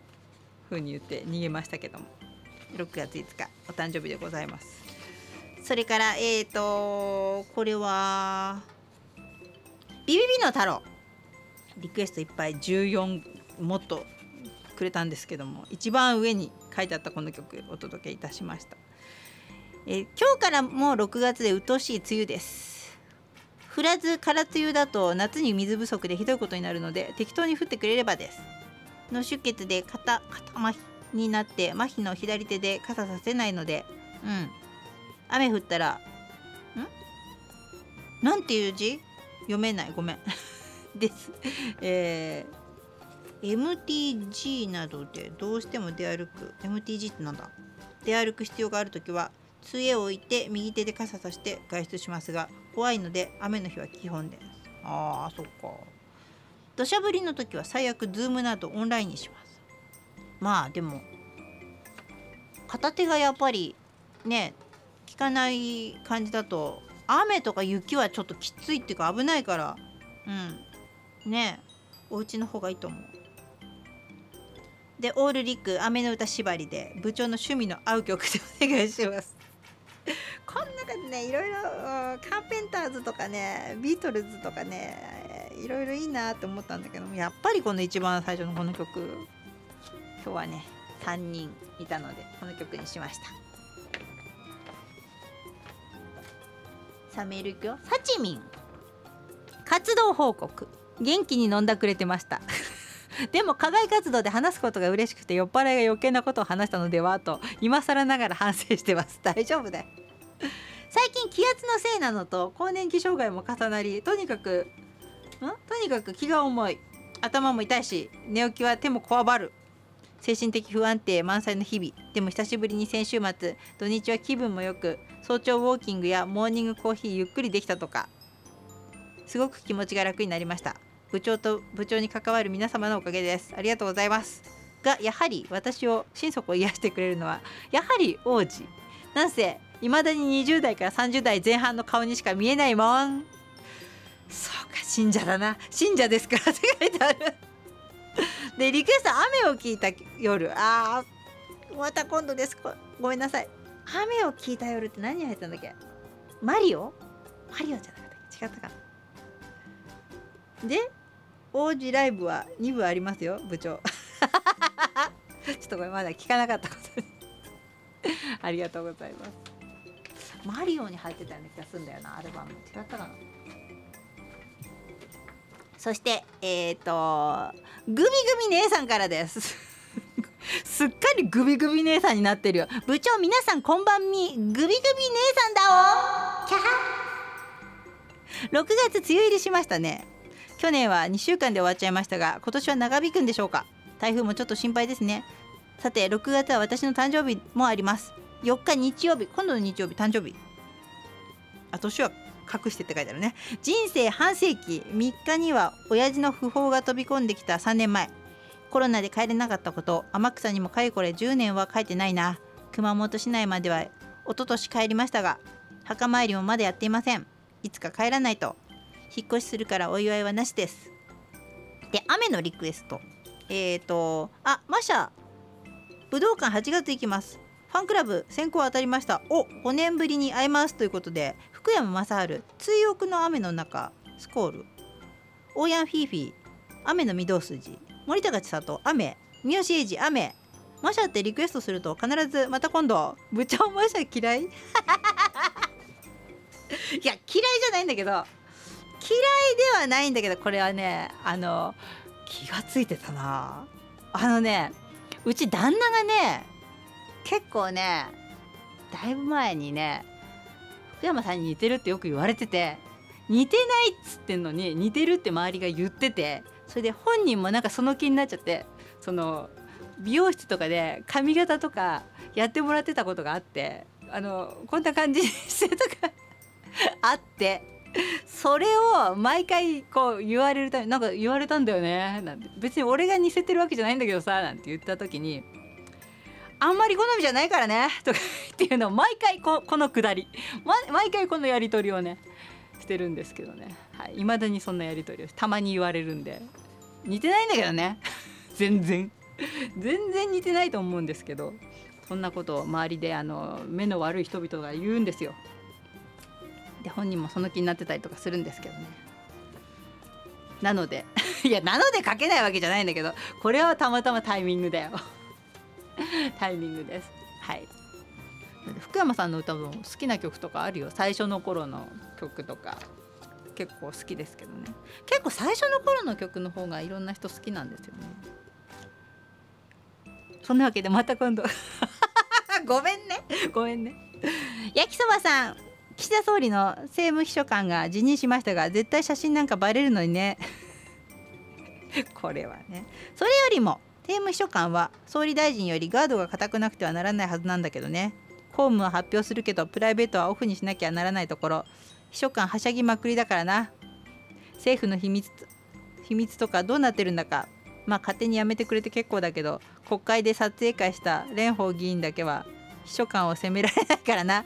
ふうに言って逃げましたけども。6月5日お誕生日でございます。それからえっ、ー、とこれはビビビの太郎。リクエストいっぱい14もっとくれたんですけども一番上に書いてあったこの曲お届けいたしました、え、今日からもう6月で鬱陶しい梅雨です。降らず空梅雨だと夏に水不足でひどいことになるので適当に降ってくれればです。脳出血で肩肩麻痺。になって麻痺の左手で傘させないのでうん。雨降ったらん？なんていう字？読めない。ごめん。*laughs* です、えー、MTG などでどうしても出歩く。MTG ってなんだ？出歩く必要がある時は杖を置いて右手で傘さして外出しますが怖いので雨の日は基本です。あーそっか。土砂降りの時は最悪 Zoom などオンラインにします。まあでも片手がやっぱりね効かない感じだと雨とか雪はちょっときついっていうか危ないからうんねお家の方がいいと思う。でオールリック雨の歌縛りで部長の趣味の合う曲でお願いします。こん中でねいろいろカーペンターズとかねビートルズとかねいろいろいいなって思ったんだけどやっぱりこの一番最初のこの曲。今日はね3人いたのでこの曲にしました。さあメールいくよ。さちみん活動報告。元気に飲んだくれてました。*laughs* でも課外活動で話すことが嬉しくて酔っ払いが余計なことを話したのではと今更ながら反省してます。*laughs* 大丈夫だよ。最近気圧のせいなのと更年期障害も重なりとにかくん？とにかく気が重い。頭も痛いし寝起きは手もこわばる。精神的不安定満載の日々。でも久しぶりに先週末土日は気分もよく早朝ウォーキングやモーニングコーヒーゆっくりできたとか。すごく気持ちが楽になりました。部長と部長に関わる皆様のおかげです。ありがとうございます。がやはり私を心底癒してくれるのはやはり王子。なんせ未だに20代から30代前半の顔にしか見えないもん。そうか信者だな。信者ですか？らって書いてある。*laughs* でリクエスト雨を聞いた夜。あーまた今度です。ごめんなさい。雨を聞いた夜って何入ったんだっけ？マリオ？マリオじゃなかったっけ？違ったかな。で王子ライブは2部ありますよ部長。*laughs* ちょっとこれまだ聞かなかったこと *laughs* ありがとうございます。マリオに入ってたような気がするんだよなアルバム。違ったかな？そしてえっ、ー、とグビグビ姉さんからです。*laughs* すっかりグビグビ姉さんになってるよ。部長皆さんこんばんみ。グビグビ姉さんだお。キャハ。6月梅雨入りしましたね。去年は2週間で終わっちゃいましたが今年は長引くんでしょうか。台風もちょっと心配ですね。さて6月は私の誕生日もあります。4日日曜日。今度の日曜日誕生日。あ年は隠してって書いてあるね。人生半世紀3日には親父の訃報が飛び込んできた3年前。コロナで帰れなかったこと天草にもかれこれ10年は帰ってないな。熊本市内までは一昨年帰りましたが墓参りもまだやっていません。いつか帰らないと。引っ越しするからお祝いはなしです。で雨のリクエスト。えっ、ー、とあマシャ。武道館8月行きます。ファンクラブ先行当たりました。お5年ぶりに会えます。ということで福山雅治追憶の雨の中スコール。オーヤンフィーフィー雨の御堂筋。森高千里雨。三好英二雨。マシャってリクエストすると必ずまた今度部長マシャ嫌い？*laughs* いや嫌いじゃないんだけど嫌いではないんだけどこれはねあの気がついてたな。あのねうち旦那がね結構ねだいぶ前にね福山さんに似てるってよく言われてて似てないっつってんのに似てるって周りが言っててそれで本人もなんかその気になっちゃってその美容室とかで髪型とかやってもらってたことがあってあのこんな感じにしてとか *laughs* あってそれを毎回こう言われるためなんか言われたんだよねなんて。別に俺が似せてるわけじゃないんだけどさなんて言った時にあんまり好みじゃないからね *laughs* とかっていうのを毎回ここのくだり、毎回このやり取りをねしてるんですけどね。はい。未だにそんなやり取りをたまに言われるんで。似てないんだけどね。*laughs* 全然。全然似てないと思うんですけど。そんなことを周りであの目の悪い人々が言うんですよ。で本人もその気になってたりとかするんですけどね。なので *laughs* いやなので書けないわけじゃないんだけどこれはたまたまタイミングだよ。*laughs* タイミングです。はい。福山さんの歌も好きな曲とかあるよ。最初の頃の曲とか。結構好きですけどね。結構最初の頃の曲の方がいろんな人好きなんですよね。そんなわけでまた今度。*laughs* ごめんね。ごめんね。焼きそばさん。岸田総理の政務秘書官が辞任しましたが絶対写真なんかバレるのにね。これはね。それよりも政務秘書官は総理大臣よりガードが固くなくてはならないはずなんだけどね。公務は発表するけどプライベートはオフにしなきゃならないところ。秘書官はしゃぎまくりだからな。政府の秘密秘密とかどうなってるんだか。まあ勝手にやめてくれて結構だけど国会で撮影会した蓮舫議員だけは秘書官を責められないからな。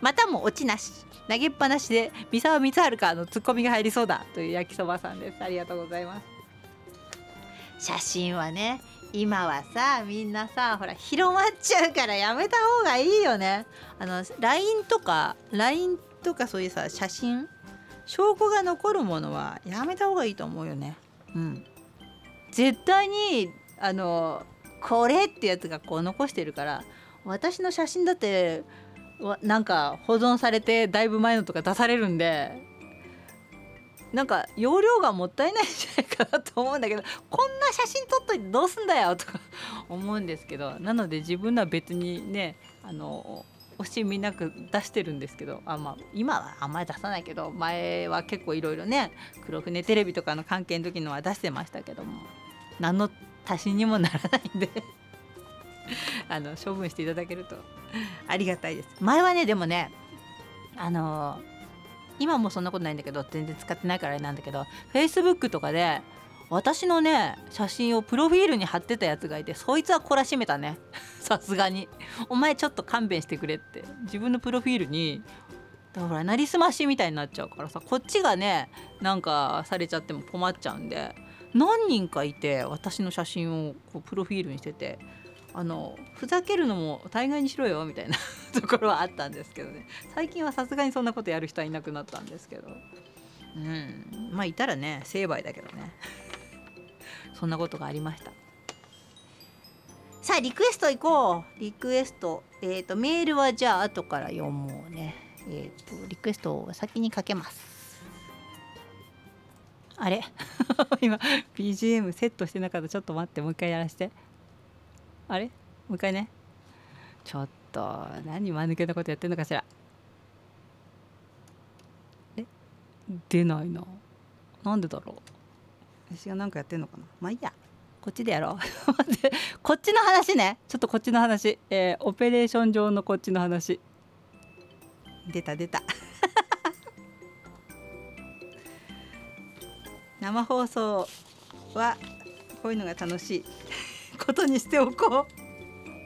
またも落ちなし。投げっぱなしで三沢光晴かのツッコミが入りそうだ。という焼きそばさんです。ありがとうございます。写真はね今はさみんなさほら広まっちゃうからやめた方がいいよね。あの LINE とか LINE とかそういうさ写真証拠が残るものはやめた方がいいと思うよね。うん。絶対にあのこれってやつがこう残してるから私の写真だってなんか保存されてだいぶ前のとか出されるんでなんか容量がもったいないんじゃないかなと思うんだけどこんな写真撮っといてどうすんだよとか思うんですけどなので自分のは別にねあの惜しみなく出してるんですけどあ、まあ、今はあんまり出さないけど前は結構いろいろね黒船テレビとかの関係の時のは出してましたけども何の足しにもならないんで *laughs* あの処分していただけるとありがたいです。前はねでもねあの今もそんなことないんだけど全然使ってないからあれなんだけど Facebook とかで私のね写真をプロフィールに貼ってたやつがいてそいつは懲らしめたね。*laughs* さすがに。お前ちょっと勘弁してくれって。自分のプロフィールにだからなりすましみたいになっちゃうからさこっちがねなんかされちゃっても困っちゃうんで何人かいて私の写真をこうプロフィールにしててあのふざけるのも大概にしろよみたいな *laughs* ところはあったんですけどね。最近はさすがにそんなことやる人はいなくなったんですけど。うん。まあいたらね成敗だけどね。*laughs* そんなことがありました。さあリクエスト行こう。リクエスト。えっ、ー、とメールはじゃあ後から読もうね。えっ、ー、とリクエストを先にかけます。あれ？*laughs* 今 BGM セットしてなかった。ちょっと待ってもう一回やらせて。あれ？もう一回ね。ちょっと何間抜けたことやってんのかしら。え？出ないな。なんでだろう。私が何かやってんのかな。まあいいや。こっちでやろう。*laughs* こっちの話ね。ちょっとこっちの話。えー、オペレーション上のこっちの話。出た出た。*laughs* 生放送はこういうのが楽しいことにしておこう。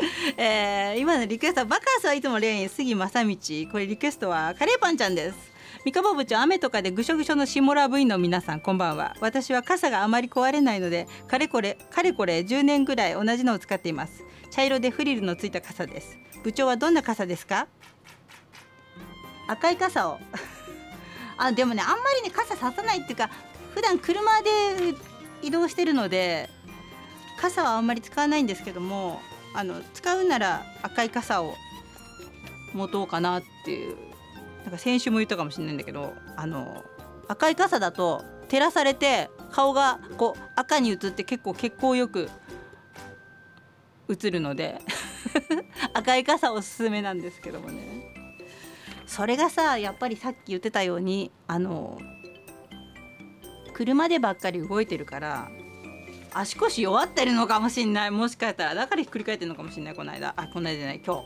*laughs* えー、今のリクエストはバカンスはいつもレーン杉正道これリクエストはカレーパンちゃんです。三河部長雨とかでぐしょぐしょの下ラ部員の皆さんこんばんは。私は傘があまり壊れないのでかれこれかれこれ10年ぐらい同じのを使っています。茶色でフリルのついた傘です。部長はどんな傘ですか？赤い傘を。*laughs* あでもねあんまりね傘ささないっていうか普段車で移動してるので傘はあんまり使わないんですけどもあの使うなら赤い傘を持とうかなっていうなんか先週も言ったかもしれないんだけどあの赤い傘だと照らされて顔がこう赤に映って結構血行よく映るので *laughs* 赤い傘おすすめなんですけどもね。それがさやっぱりさっき言ってたようにあの車でばっかり動いてるから足腰弱ってるのかもしんない。もしかしたらだからひっくり返ってるのかもしんないこの間。あこの間じゃない。今日。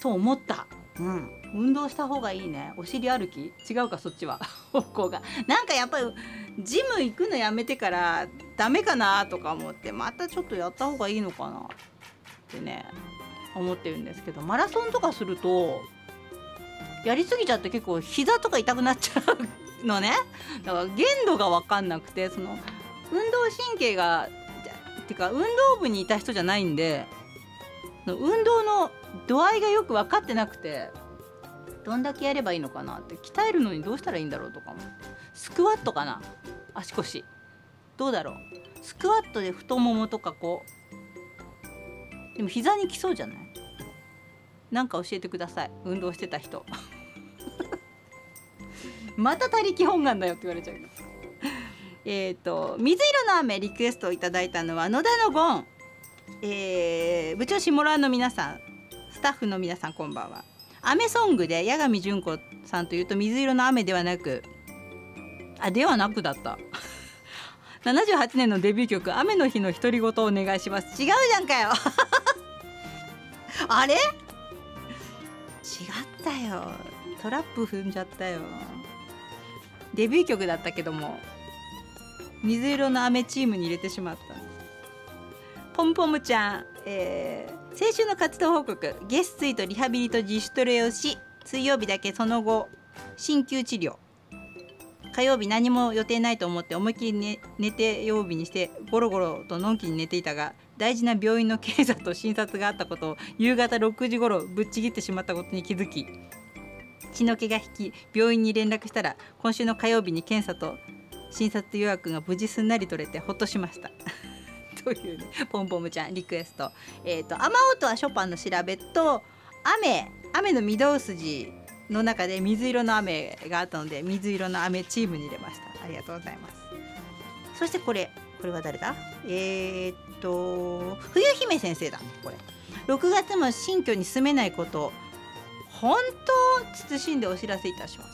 と思った。うん。運動した方がいいね。お尻歩き？違うかそっちは。*laughs* 方向が。なんかやっぱりジム行くのやめてからダメかなとか思ってまたちょっとやった方がいいのかな。ってね思ってるんですけど。マラソンとかするとやりすぎちゃって結構膝とか痛くなっちゃうのね。だから限度が分かんなくてその運動神経がっていうか運動部にいた人じゃないんで運動の度合いがよく分かってなくてどんだけやればいいのかなって鍛えるのにどうしたらいいんだろうとかもスクワットかな足腰。どうだろう。スクワットで太ももとかこうでも膝にきそうじゃない？なんか教えてください。運動してた人。*laughs* また他力本願だよって言われちゃうえっと水色の雨リクエストをいただいたのは野田のゴン、えー、部長下村の皆さんスタッフの皆さんこんばんは。雨ソングで八神純子さんというと水色の雨ではなくあではなくだった。*laughs* 78年のデビュー曲「雨の日の独り言」をお願いします。違うじゃんかよ。*laughs* あれ？違ったよ。トラップ踏んじゃったよ。デビュー曲だったけども。水色の雨チームに入れてしまったポンポムちゃん、えー、先週の活動報告月水とリハビリと自主トレをし水曜日だけその後鍼灸治療。火曜日何も予定ないと思って思いっきり寝寝て曜日にしてゴロゴロとのんきに寝ていたが大事な病院の検査と診察があったことを夕方6時頃ぶっちぎってしまったことに気づき血の気が引き病院に連絡したら今週の火曜日に検査と診察予約が無事すんなり取れてほっとしました。*laughs* というねポンポムちゃんリクエスト。えっ、ー、と雨音はショパンの調べと雨雨の御堂筋の中で水色の雨があったので水色の雨チームに入れました。ありがとうございます。そしてこれこれは誰だ？えー、っと冬姫先生だ。ねこれ。6月も新居に住めないこと本当謹んでお知らせいたします。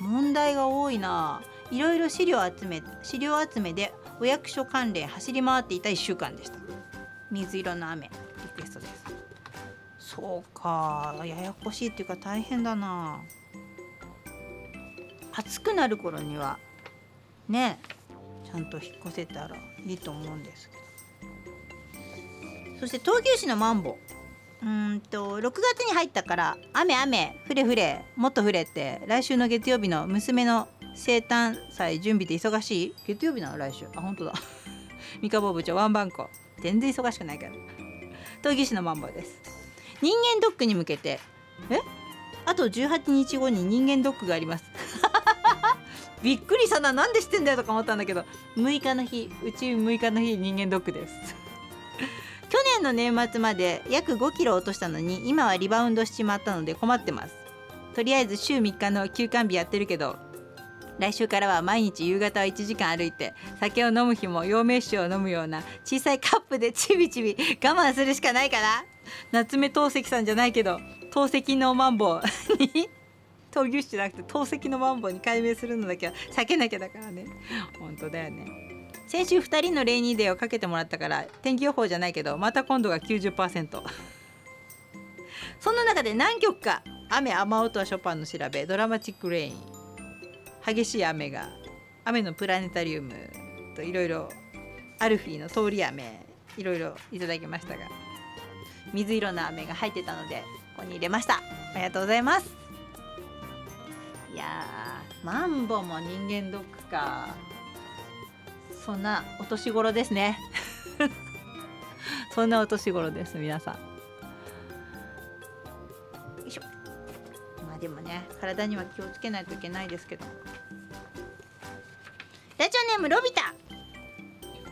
問題が多いな。いろいろ資料集め資料集めでお役所関連走り回っていた1週間でした。水色の雨リクエストです。そうかややこしいっていうか大変だな。暑くなる頃にはねちゃんと引っ越せたらいいと思うんですけど。そして闘牛士のマンボ。うんと6月に入ったから雨雨ふれふれもっと降れって来週の月曜日の娘の生誕祭準備で忙しい？月曜日なの？来週。あ本当だ。*laughs* 三河坊部長ワンバンコ。全然忙しくないから。闘牛士のマンボウです。人間ドックに向けて。え？あと18日後に人間ドックがあります。*laughs* びっくりしたな。なんで知ってんだよとか思ったんだけど。6日の日。うち6日の日人間ドックです。*laughs* 去年の年末まで約5キロ落としたのに今はリバウンドしちまったので困ってます。とりあえず週3日の休館日やってるけど来週からは毎日夕方は1時間歩いて酒を飲む日も陽明酒を飲むような小さいカップでちびちび我慢するしかないかな夏目透析さんじゃないけど透析のマンボウに闘牛士じゃなくて透析のマンボウに改名するのだけは避けなきゃだからね。本当だよね。先週2人のレイニーデーをかけてもらったから天気予報じゃないけどまた今度が90%そんな中で何曲か雨雨音はショパンの調べドラマチックレイン。激しい雨が雨のプラネタリウムといろいろアルフィーの通り雨いろいろいただきましたが水色の飴が入ってたのでここに入れました。ありがとうございます。いやマンボも人間ドックか。そんなお年頃ですね。*laughs* そんなお年頃です皆さん。でもね体には気をつけないといけないですけど。ラジオネームロビタ。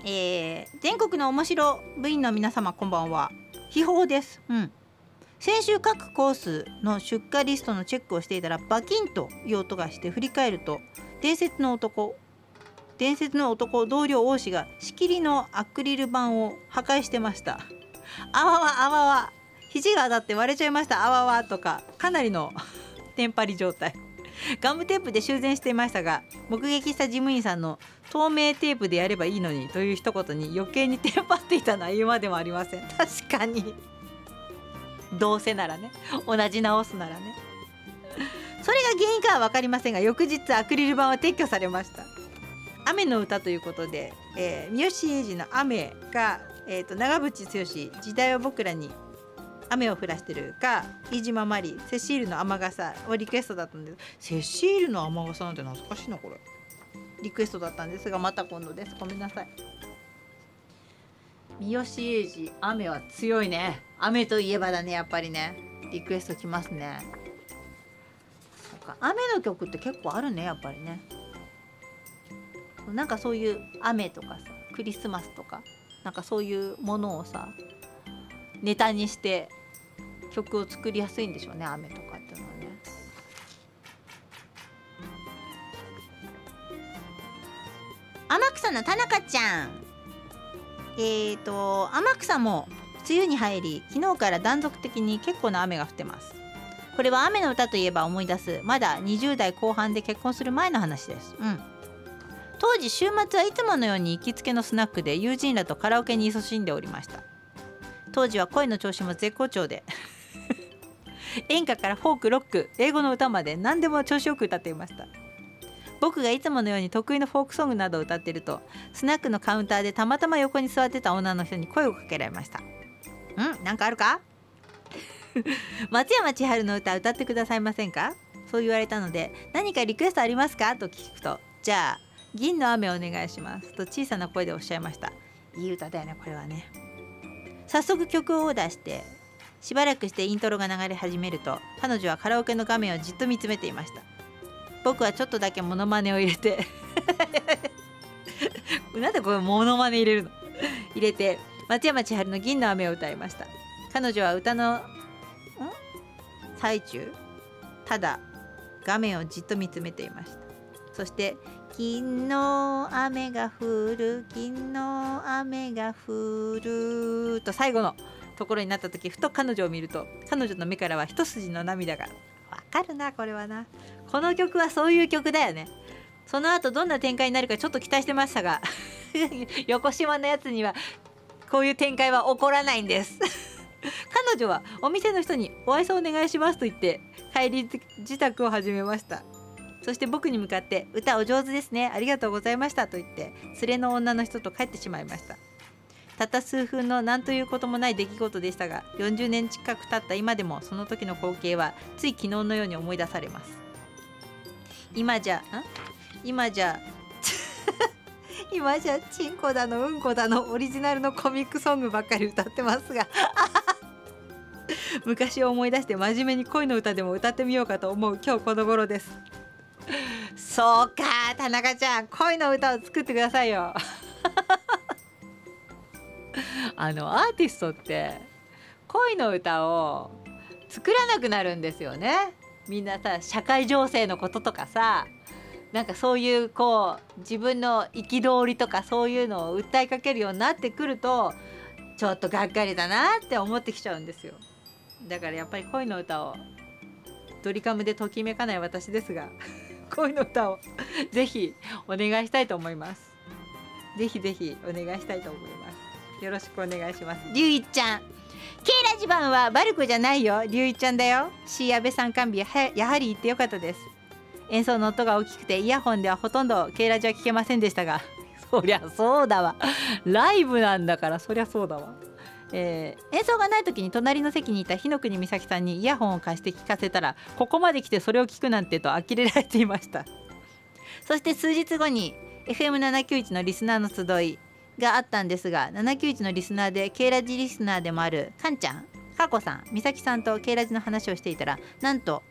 えー、全国の面白部員の皆様こんばんは。秘宝です。うん。先週各コースの出荷リストのチェックをしていたらバキンという音がして振り返ると伝説の男伝説の男同僚王子が仕切りのアクリル板を破壊してました。あわわあわわ。肘が当たって割れちゃいました。あわわとかかなりのテンパり状態ガムテープで修繕していましたが目撃した事務員さんの透明テープでやればいいのにという一言に余計にテンパっていたのは言うまでもありません確かにどうせならね同じ直すならねそれが原因かは分かりませんが翌日アクリル板は撤去されました雨の歌ということで、えー、三好英二の雨が、えーと、長渕剛時代は僕らに雨を降らしてるか飯島まりセシールの雨傘をリクエストだったんです。セシールの雨傘なんて懐かしいなこれ。リクエストだったんですがまた今度です。ごめんなさい。三好英二雨は強いね。雨といえばだねやっぱりね。リクエストきますね。そうか。雨の曲って結構あるねやっぱりね。なんかそういう雨とかさクリスマスとかなんかそういうものをさネタにして曲を作りやすいんでしょうね雨とかっていうのはね。天草の田中ちゃん。えっ、ー、と天草も梅雨に入り昨日から断続的に結構な雨が降ってます。これは雨の歌といえば思い出す。まだ20代後半で結婚する前の話です。うん。当時週末はいつものように行きつけのスナックで友人らとカラオケに勤しんでおりました。当時は声の調子も絶好調で。演歌からフォークロック英語の歌まで何でも調子よく歌っていました僕がいつものように得意のフォークソングなどを歌ってるとスナックのカウンターでたまたま横に座ってた女の人に声をかけられました「んなんかあるか? *laughs* 松山千春の歌歌ってくださいませんか?」そう言われたので「何かリクエストありますか?」と聞くと「じゃあ銀の雨お願いします」と小さな声でおっしゃいましたいい歌だよねこれはね早速曲をオーダーしてしばらくしてイントロが流れ始めると彼女はカラオケの画面をじっと見つめていました。僕はちょっとだけモノマネを入れて *laughs* なんでこれモノマネ入れるの？入れて松山千春の銀の雨を歌いました。彼女は歌のん？最中ただ画面をじっと見つめていました。そして金の雨が降る金の雨が降ると最後のところになった時ふと彼女を見ると彼女の目からは一筋の涙がわかるなこれはな。この曲はそういう曲だよね。その後どんな展開になるかちょっと期待してましたが *laughs* 横島のやつにはこういう展開は起こらないんです。*laughs* 彼女はお店の人にお愛想お願いしますと言って帰り自宅を始めました。そして僕に向かって「歌お上手ですね。ありがとうございました」と言って連れの女の人と帰ってしまいました。たった数分の何ということもない出来事でしたが40年近く経った今でもその時の光景はつい昨日のように思い出されます。今じゃん今じゃ *laughs* 今じゃチンコだのうんこだのオリジナルのコミックソングばっかり歌ってますが *laughs* 昔を思い出して真面目に恋の歌でも歌ってみようかと思う今日この頃です。そうか田中ちゃん恋の歌を作ってくださいよ。あのアーティストって恋の歌を作らなくなるんですよね。みんなさ社会情勢のこととかさなんかそういうこう自分の憤りとかそういうのを訴えかけるようになってくるとちょっとがっかりだなって思ってきちゃうんですよ。だからやっぱり恋の歌をドリカムでときめかない私ですが *laughs* 恋の歌をぜひお願いしたいと思います。ぜひぜひお願いしたいと思います。よろしくお願いします。りゅういちゃん。K ラジバンはバルコじゃないよ。りゅういちゃんだよ。C 安倍さん完備やはり言ってよかったです。演奏の音が大きくてイヤホンではほとんど K ラジは聞けませんでしたが。そりゃそうだわ。ライブなんだからそりゃそうだわ。えー、演奏がない時に隣の席にいた日の国美咲さんにイヤホンを貸して聞かせたらここまで来てそれを聞くなんてと呆れられていました。そして数日後に FM791 のリスナーの集いがあったんですが791のリスナーで K ラジリスナーでもあるかんちゃんかこさん美咲さんと K ラジの話をしていたらなんと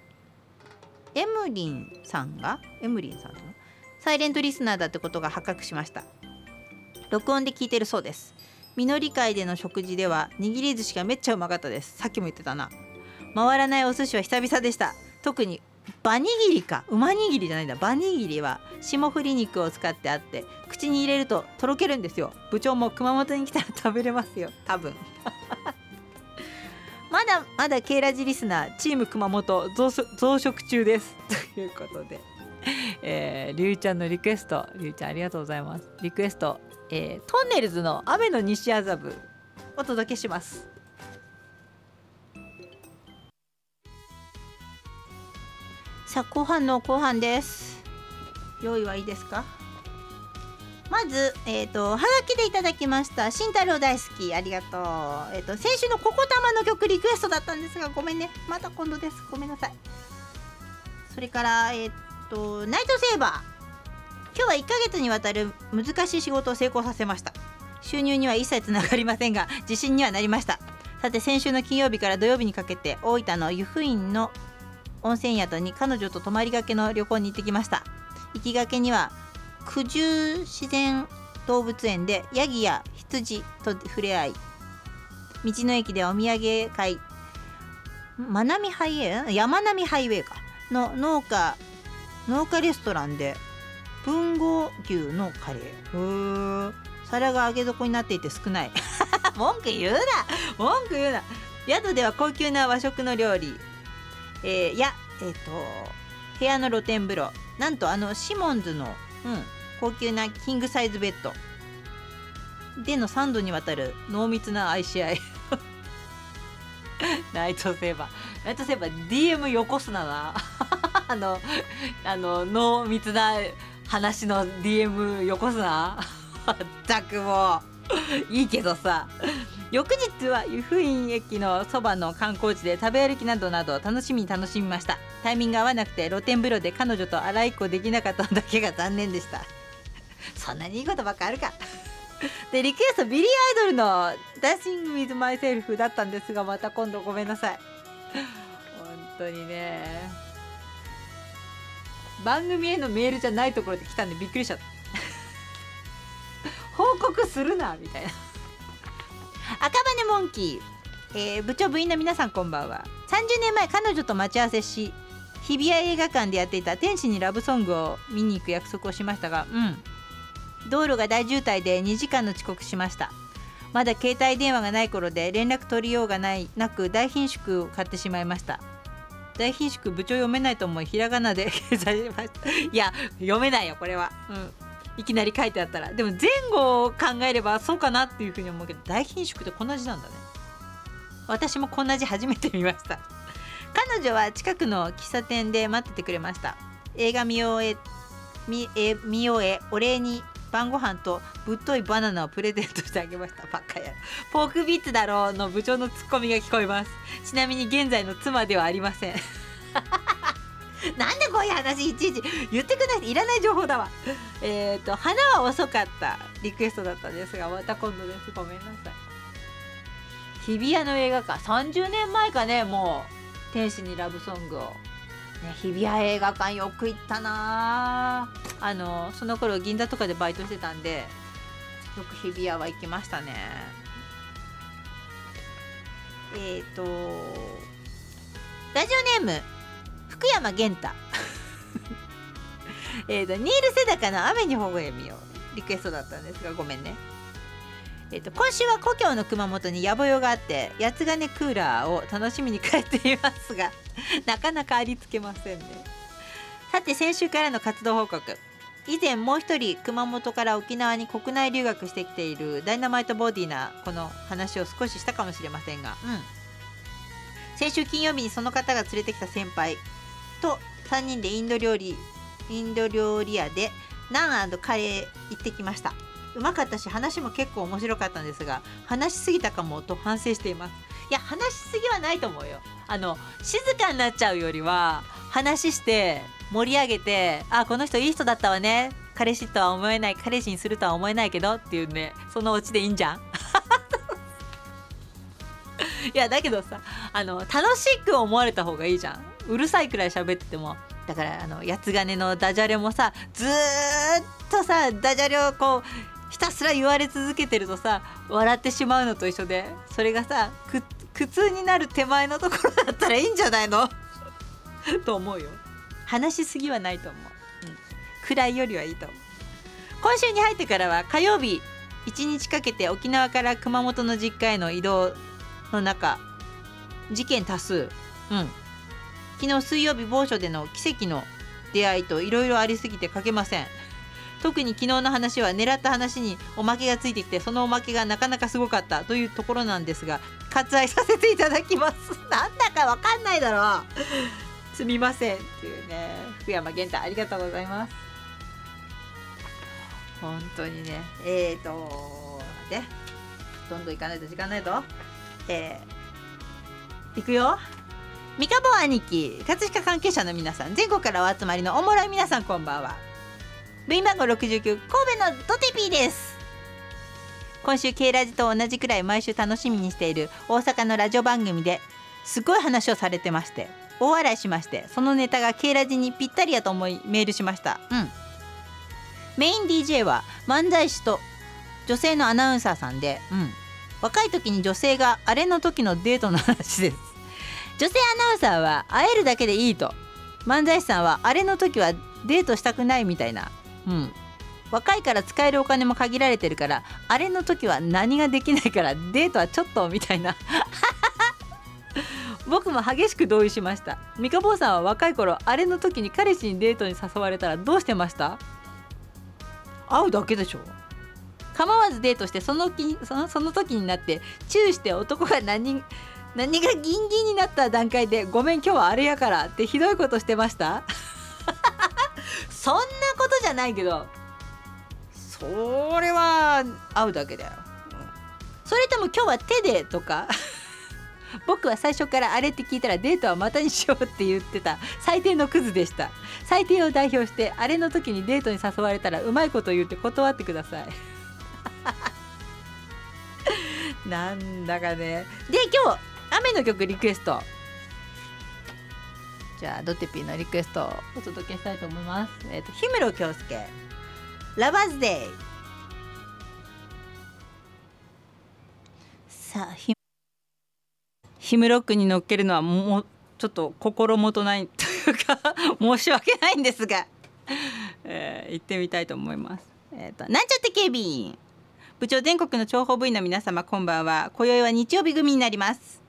エムリンさんがエムリンさんとサイレントリスナーだってことが発覚しました。録音で聞いてるそうです。実り会での食事では握り寿司がめっちゃうまかったです。さっきも言ってたな。回らないお寿司は久々でした。特にバニギリか。馬握りじゃないんだ。バニギリは霜降り肉を使ってあって口に入れるととろけるんですよ。部長も熊本に来たら食べれますよ。多分。*laughs* まだまだケイラジリスナーチーム熊本増殖中です。*laughs* ということで、えー、りゅうちゃんのリクエスト。りゅうちゃんありがとうございます。リクエスト、えー、トンネルズの雨の西麻布お届けします。さあ後半の後半です。用意はいいですか？まず、えーと、はがきでいただきました慎太郎大好きありがとう、えーと、先週の「ここたま」の曲リクエストだったんですがごめんね。また今度です。ごめんなさい。それからえっ、ー、とナイトセーバー。今日は1ヶ月にわたる難しい仕事を成功させました。収入には一切つながりませんが自信にはなりました。さて先週の金曜日から土曜日にかけて大分の湯布院の温泉宿に彼女と泊まりがけの旅行に行ってきました。行きがけには九十自然動物園でヤギや羊と触れ合い道の駅でお土産会まなみハイウェイ？山並ハイウェイか。の農家農家レストランで豊後牛のカレー。皿が揚げ底になっていて少ない。*laughs* 文句言うな。文句言うな。宿では高級な和食の料理、えー、やえっ、ー、と部屋の露天風呂。なんとあのシモンズの、うん、高級なキングサイズベッド。での3度にわたる濃密な愛し合い。*laughs* ナイトセーバー。ナイトセーバー DM よこすなな。*laughs* あのあの濃密な話の DM よこすな。*laughs* ったくもう。*laughs* いいけどさ翌日は湯布院駅のそばの観光地で食べ歩きなどなど楽しみに楽しみました。タイミング合わなくて露天風呂で彼女と洗いっこできなかっただけが残念でした。*laughs* そんなにいいことばっかあるか。でリクエストビリー・アイドルの「 Dancing with Myself」だったんですがまた今度ごめんなさい。本当にね。番組へのメールじゃないところで来たんでびっくりしちゃった。報告するなみたいな。赤羽モンキー、えー、部長部員の皆さんこんばんは。30年前彼女と待ち合わせし日比谷映画館でやっていた天使にラブソングを見に行く約束をしましたがうん。道路が大渋滞で2時間の遅刻しました。まだ携帯電話がない頃で連絡取りようがないなく大品種を買ってしまいました。大品種部長読めないと思いひらがなで *laughs* 掲載しました。いや読めないよこれは。うん。いきなり書いてあったら。でも前後を考えればそうかなっていうふうに思うけど大品種ってこんな字なんだね。私もこんな字初めて見ました。*laughs* 彼女は近くの喫茶店で待っててくれました。映画見終え見え見終えお礼に晩ご飯とぶっといバナナをプレゼントしてあげました。ばっかやポークビッツだろうの部長のツッコミが聞こえます。ちなみに現在の妻ではありません。*laughs* なんでこういう話いちいち言ってくないいらない情報だわ。*laughs* えっ、ー、と花は遅かったリクエストだったんですがまた今度ですごめんなさい。日比谷の映画館。30年前かねもう天使にラブソングを。ね、日比谷映画館よく行ったな。あのその頃銀座とかでバイトしてたんでよく日比谷は行きましたね。えっ、ー、とラジオネーム福山源太。*laughs* えとニール・セダカの雨にほほえみをリクエストだったんですがごめんね。えっと、今週は故郷の熊本に野暮用があって八つ金クーラーを楽しみに帰っていますが *laughs* なかなかありつけませんね。さて先週からの活動報告。以前もう一人熊本から沖縄に国内留学してきているダイナマイトボディなこの話を少ししたかもしれませんが、うん、先週金曜日にその方が連れてきた先輩と3人でインド料理インド料理屋でナンカレー行ってきました。うまかったし話も結構面白かったんですが話しすぎたかもと反省しています。いや話しすぎはないと思うよ。あの静かになっちゃうよりは話して盛り上げてあこの人いい人だったわね。彼氏とは思えない彼氏にするとは思えないけどっていうんでそのオチでいいんじゃん。*laughs* いやだけどさあの楽しく思われた方がいいじゃん。うるさいくらい喋ってもだからあの八つ金のダジャレもさずっとさダジャレをこうひたすら言われ続けてるとさ笑ってしまうのと一緒でそれがさ苦痛になる手前のところだったらいいんじゃないの？*laughs* と思うよ。話しすぎはないと思う、うん、暗いよりはいいと思う。今週に入ってからは火曜日1日かけて沖縄から熊本の実家への移動の中事件多数。うん。昨日水曜日某所での奇跡の出会いといろいろありすぎて書けません。特に昨日の話は狙った話におまけがついてきてそのおまけがなかなかすごかったというところなんですが割愛させていただきます。*laughs* なんだかわかんないだろう。すみませんっていうね。福山源太ありがとうございます。本当にね。えーとでどんどん行かないと時間ないとえー、いくよ。三日坊兄貴葛飾関係者の皆さん全国からお集まりのおもろい皆さんこんばんは。部員番号69神戸のドテピーです。今週 K ラジと同じくらい毎週楽しみにしている大阪のラジオ番組ですごい話をされてまして大笑いしましてそのネタが K ラジにぴったりやと思いメールしました。うん。メイン DJ は漫才師と女性のアナウンサーさんで、うん、若い時に女性があれの時のデートの話です。女性アナウンサーは会えるだけでいいと。漫才師さんはあれの時はデートしたくないみたいな。うん。若いから使えるお金も限られてるからあれの時は何ができないからデートはちょっとみたいな。*laughs* 僕も激しく同意しました。三日坊さんは若い頃あれの時に彼氏にデートに誘われたらどうしてました？会うだけでしょ。構わずデートしてその気そのその時になってチューして男が何何がギンギンになった段階で「ごめん今日はあれやから」ってひどいことしてました？*laughs* そんなことじゃないけど。それは会うだけだよ、うん、それとも今日は手でとか？*laughs* 僕は最初からあれって聞いたらデートはまたにしようって言ってた。最低のクズでした。最低を代表してあれの時にデートに誘われたらうまいこと言って断ってください。*laughs* なんだかね。で今日雨の曲リクエスト。じゃあドテピーのリクエスト。をお届けしたいと思います。えっ、ー、と氷室京介。ラバーズデイさあヒムロックに乗っけるのはもうちょっと心もとない。*laughs* というか申し訳ないんですが、えー、行ってみたいと思います。えっ、ー、となんちゃって警備員。部長全国の諜報部員の皆様こんばんは。今宵は日曜日組になります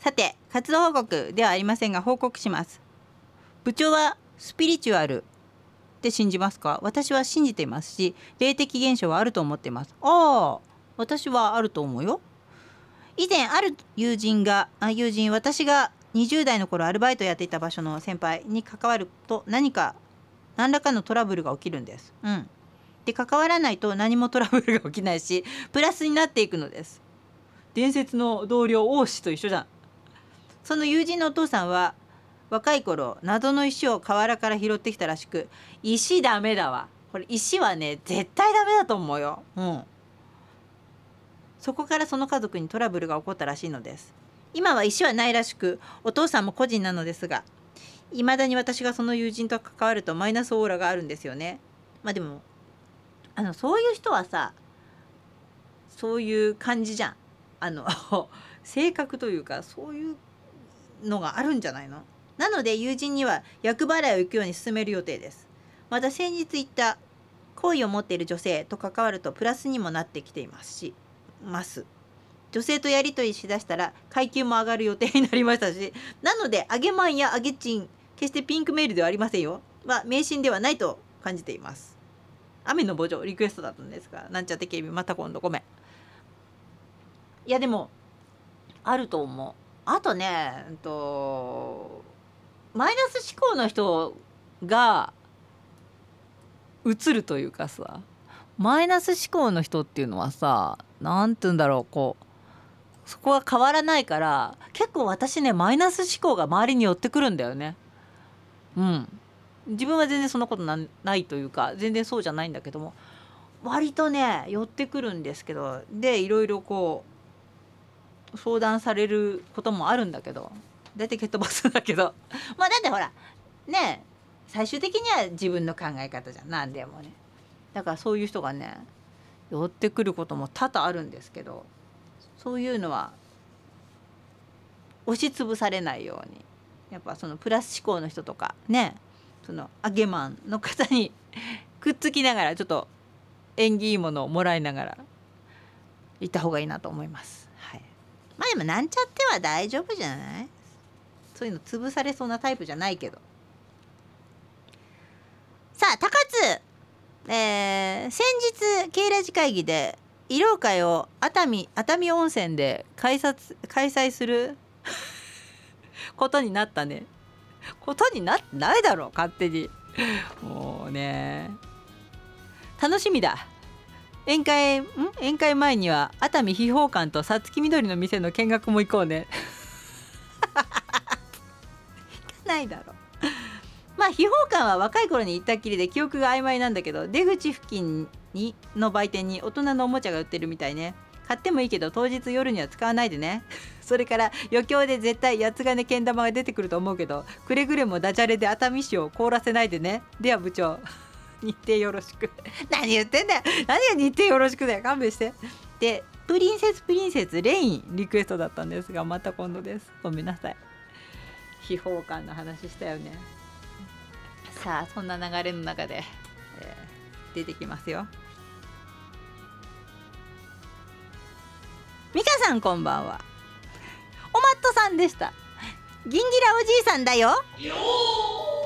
さて活動報告ではありませんが報告します。部長はスピリチュアルって信じますか？私は信じていますし霊的現象はあると思っています。ああ私はあると思うよ。以前ある友人があ友人私が20代の頃アルバイトやっていた場所の先輩に関わると何か何らかのトラブルが起きるんです。うん。で関わらないと何もトラブルが起きないしプラスになっていくのです。伝説の同僚王子と一緒じゃん。その友人のお父さんは若い頃謎の石を河原から拾ってきたらしく石ダメだわ。これ石はね絶対ダメだと思うよ。うん。そこからその家族にトラブルが起こったらしいのです。今は石はないらしくお父さんも個人なのですがいまだに私がその友人と関わるとマイナスオーラがあるんですよね。まあでもあのそういう人はさそういう感じじゃん。あの *laughs* 性格というかそういうのがあるんじゃないの？なので友人には厄払いを行くように進める予定です。また先日言った好意を持っている女性と関わるとプラスにもなってきていますします。女性とやり取りしだしたら階級も上がる予定になりましたしなのであげまんやあげちん決してピンクメールではありませんよ。は迷信ではないと感じています。雨の墓場リクエストだったんですがなんちゃって警備また今度ごめん。いやでもあると思う。あとね、うんと、マイナス思考の人が映るというかさマイナス思考の人っていうのはさ何て言うんだろうこうそこは変わらないから結構私ねマイナス思考が周りに寄ってくるんだよね。うん自分は全然そんなことないというか全然そうじゃないんだけども割とね寄ってくるんですけどでいろいろこう相談されることもあるんだけど大体蹴っ飛ばすんだけど。*laughs* まあだってほらね最終的には自分の考え方じゃん何でもね。だからそういう人がね寄ってくることも多々あるんですけどそういうのは押しつぶされないように。やっぱそのプラス思考の人とかねその揚げマンの方に *laughs* くっつきながらちょっと縁起いいものをもらいながら行った方がいいなと思います。まあでもなんちゃっては大丈夫じゃない？そういうの潰されそうなタイプじゃないけど。さあ高津、えー、先日経ラジ会議で医療会を熱海熱海温泉で開催開催する *laughs* ことになったね。ことになってないだろう勝手に。もうね。楽しみだ。宴会ん？宴会前には熱海秘宝館とさつきみどりの店の見学も行こうね。*laughs* 行かないだろ。まあ秘宝館は若い頃に行ったっきりで記憶が曖昧なんだけど出口付近にの売店に大人のおもちゃが売ってるみたいね。買ってもいいけど当日夜には使わないでね。*laughs* それから余興で絶対八つ金けん玉が出てくると思うけどくれぐれもダジャレで熱海市を凍らせないでね。では部長。日程よろしく。*laughs* 何言ってんだよ。何が日程よろしくだよ。勘弁して。でプリンセスプリンセスレインリクエストだったんですがまた今度です。ごめんなさい。秘宝館の話したよね。さあそんな流れの中で、えー、出てきますよ。ミカさんこんばんは。おまっとさんでした。ギンギラおじいさんだよ。今日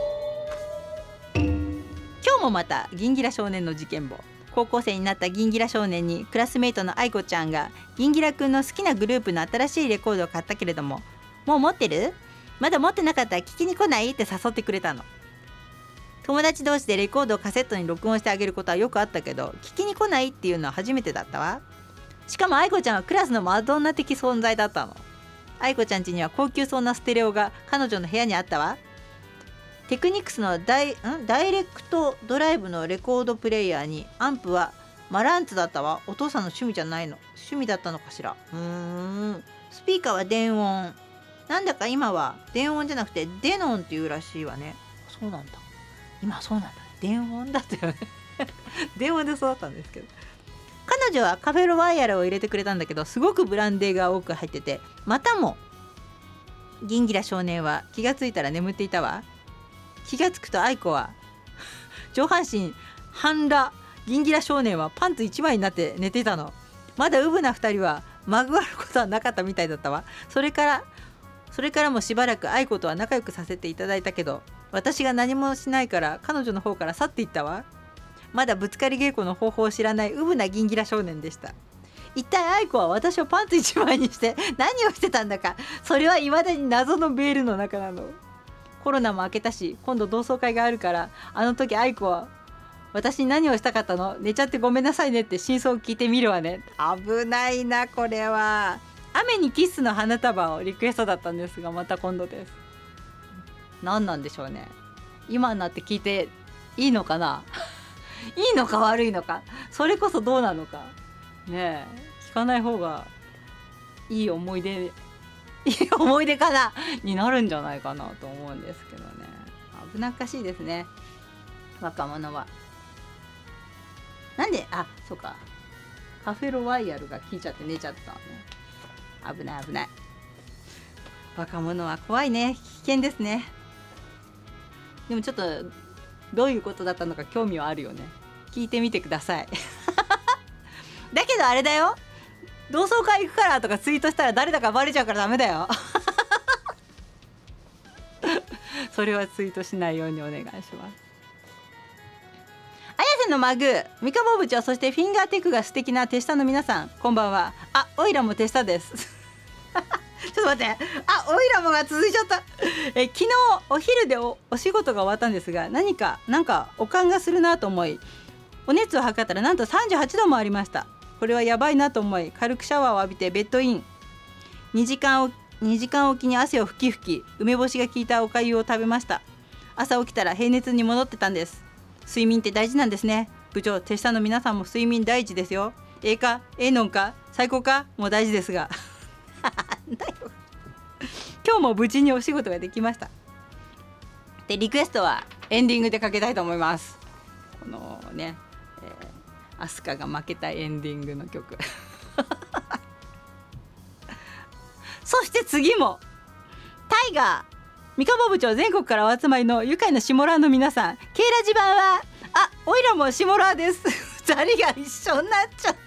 もまたギンギラ少年の事件簿。高校生になったギンギラ少年にクラスメートの愛子ちゃんがギンギラくんの好きなグループの新しいレコードを買ったけれどももう持ってる？まだ持ってなかったら聞きに来ないって誘ってくれたの。友達同士でレコードをカセットに録音してあげることはよくあったけど聞きに来ないっていうのは初めてだったわ。しかも愛子ちゃんはクラスのマドンナ的存在だったの。愛子ちゃん家には高級そうなステレオが彼女の部屋にあったわ。テクニクスのダイん？ダイレクトドライブのレコードプレイヤーにアンプはマランツだったわお父さんの趣味じゃないの。趣味だったのかしら？うーん。スピーカーは電音。なんだか今は電音じゃなくてデノンっていうらしいわね。そうなんだ。今そうなんだ。電音だったよね。*laughs* 電音で育ったんですけど。彼女はカフェロワイヤルを入れてくれたんだけどすごくブランデーが多く入っててまたもギンギラ少年は気がついたら眠っていたわ。気がつくと愛子は *laughs* 上半身半裸ギンギラ少年はパンツ1枚になって寝てたの。まだウブな2人はまぐわることはなかったみたいだったわ。それからそれからもしばらく愛子とは仲良くさせていただいたけど私が何もしないから彼女の方から去っていったわ。まだぶつかり稽古の方法を知らないウブなギンギラ少年でした。一体愛子は私をパンツ一枚にして何をしてたんだかそれは未だに謎のベールの中なの。コロナも明けたし今度同窓会があるからあの時愛子は私に何をしたかったの？寝ちゃってごめんなさいねって真相を聞いてみるわね。危ないなこれは。雨にキッスの花束をリクエストだったんですがまた今度です。何なんでしょうね。今になって聞いていいのかな？*laughs* いいのか悪いのか？それこそどうなのか？ねえ聞かない方がいい思い出い *laughs* い思い出かなになるんじゃないかなと思うんですけどね。危なっかしいですね。若者は。なんであそうか。カフェロワイヤルが効いちゃって寝ちゃった危ない危ない。若者は怖いね。危険ですね。でもちょっとどういうことだったのか興味はあるよね。聞いてみてください。*laughs* だけどあれだよ。同窓会行くからとかツイートしたら誰だかバレちゃうからダメだよ。*laughs* それはツイートしないようにお願いします。綾瀬のマグ三河部長そしてフィンガーテックが素敵な手下の皆さんこんばんは。あオイラも手下です。*laughs* ちょっと待って。あオイラもが続いちゃった。え昨日お昼でおお仕事が終わったんですが何かなんかおかんがするなと思いお熱を測ったらなんと38度もありました。これはやばいなと思い軽くシャワーを浴びてベッドイン。2時間お2時間おきに汗をふきふき梅干しが効いたおかゆを食べました。朝起きたら平熱に戻ってたんです。睡眠って大事なんですね。部長手下の皆さんも睡眠第一ですよ。ええかええのんか最高か？もう大事ですが。今日も無事にお仕事ができました。でリクエストはエンディングでかけたいと思います。このね、えー、アスカが負けたエンディングの曲。*laughs* そして次もタイガー三河部長全国からお集まりの愉快な下ラーの皆さん。ケイラジ版はあおいらも下ラーです。*laughs* 2人が一緒になっちゃった。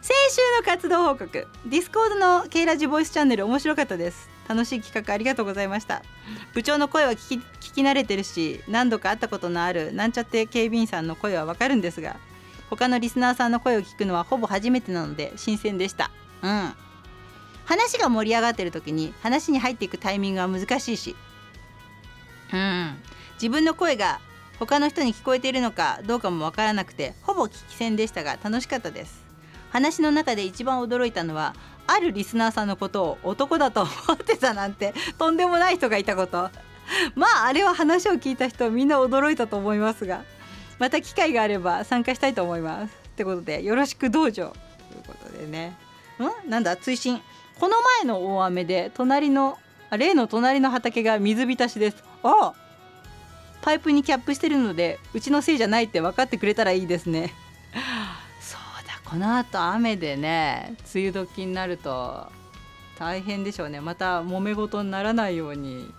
先週の活動報告。ディスコードのケイラジボイスチャンネル面白かったです。楽しい企画ありがとうございました。部長の声は聞き聞き慣れてるし何度か会ったことのあるなんちゃって警備員さんの声はわかるんですが他のリスナーさんの声を聞くのはほぼ初めてなので新鮮でした。うん。話が盛り上がってる時に話に入っていくタイミングは難しいし。うん。自分の声が他の人に聞こえているのかどうかもわからなくてほぼ聞き戦でしたが楽しかったです。話の中で一番驚いたのはあるリスナーさんのことを男だと思ってたなんてとんでもない人がいたこと。*laughs* まああれは話を聞いた人みんな驚いたと思いますが。また機会があれば参加したいと思います。ってことでよろしく道場ということでね。うん？なんだ？追伸。この前の大雨で隣の例の隣の畑が水浸しです。ああ！パイプにキャップしてるのでうちのせいじゃないって分かってくれたらいいですね。このあと雨でね梅雨時になると大変でしょうね。また揉め事にならないように。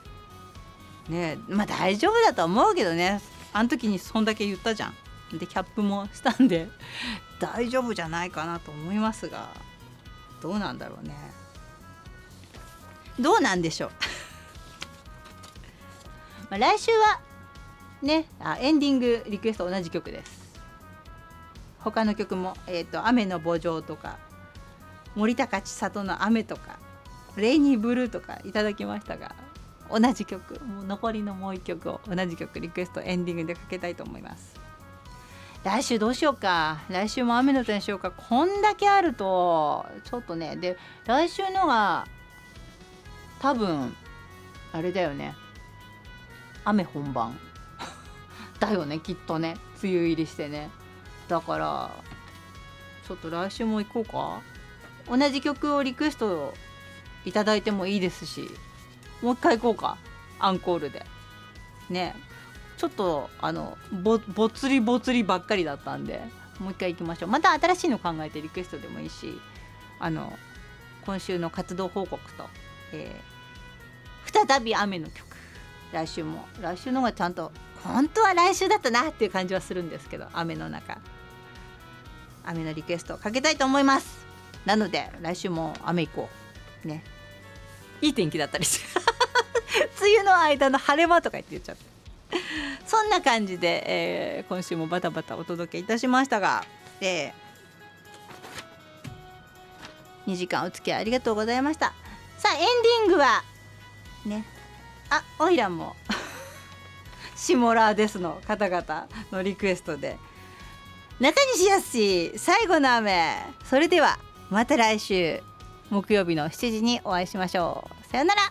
ねまあ大丈夫だと思うけどね。あの時にそんだけ言ったじゃん。でキャップもしたんで *laughs* 大丈夫じゃないかなと思いますがどうなんだろうね。どうなんでしょう。*laughs* まあ来週はねあエンディングリクエスト同じ曲です。他の曲も「えーと、雨の墓場」とか森高千里の「雨」とか「レイニーブルー」とかいただきましたが同じ曲もう残りのもう一曲を同じ曲リクエストエンディングでかけたいと思います。来週どうしようか。来週も雨の歌にしようか。こんだけあるとちょっとねで来週のが多分あれだよね。雨本番。*laughs* だよねきっとね。梅雨入りしてね。だからちょっと来週も行こうか？同じ曲をリクエストいただいてもいいですしもう一回行こうか？アンコールで。ね。ちょっとあのぼぼつりぼつりばっかりだったんでもう一回行きましょう。また新しいの考えてリクエストでもいいしあの今週の活動報告と、えー、再び雨の曲。来週も来週の方がちゃんと本当は来週だったなっていう感じはするんですけど雨の中。雨のリクエストをかけたいと思います。なので来週も雨行こう。ね。いい天気だったりして *laughs* 梅雨の間の晴れ間とか言って言っちゃって。そんな感じで、えー、今週もバタバタお届けいたしましたが、えー、2時間お付き合いありがとうございました。さあエンディングはね。あオイラも *laughs* シモラーですの方々のリクエストで中西康最後の雨。それではまた来週木曜日の7時にお会いしましょう。さよなら。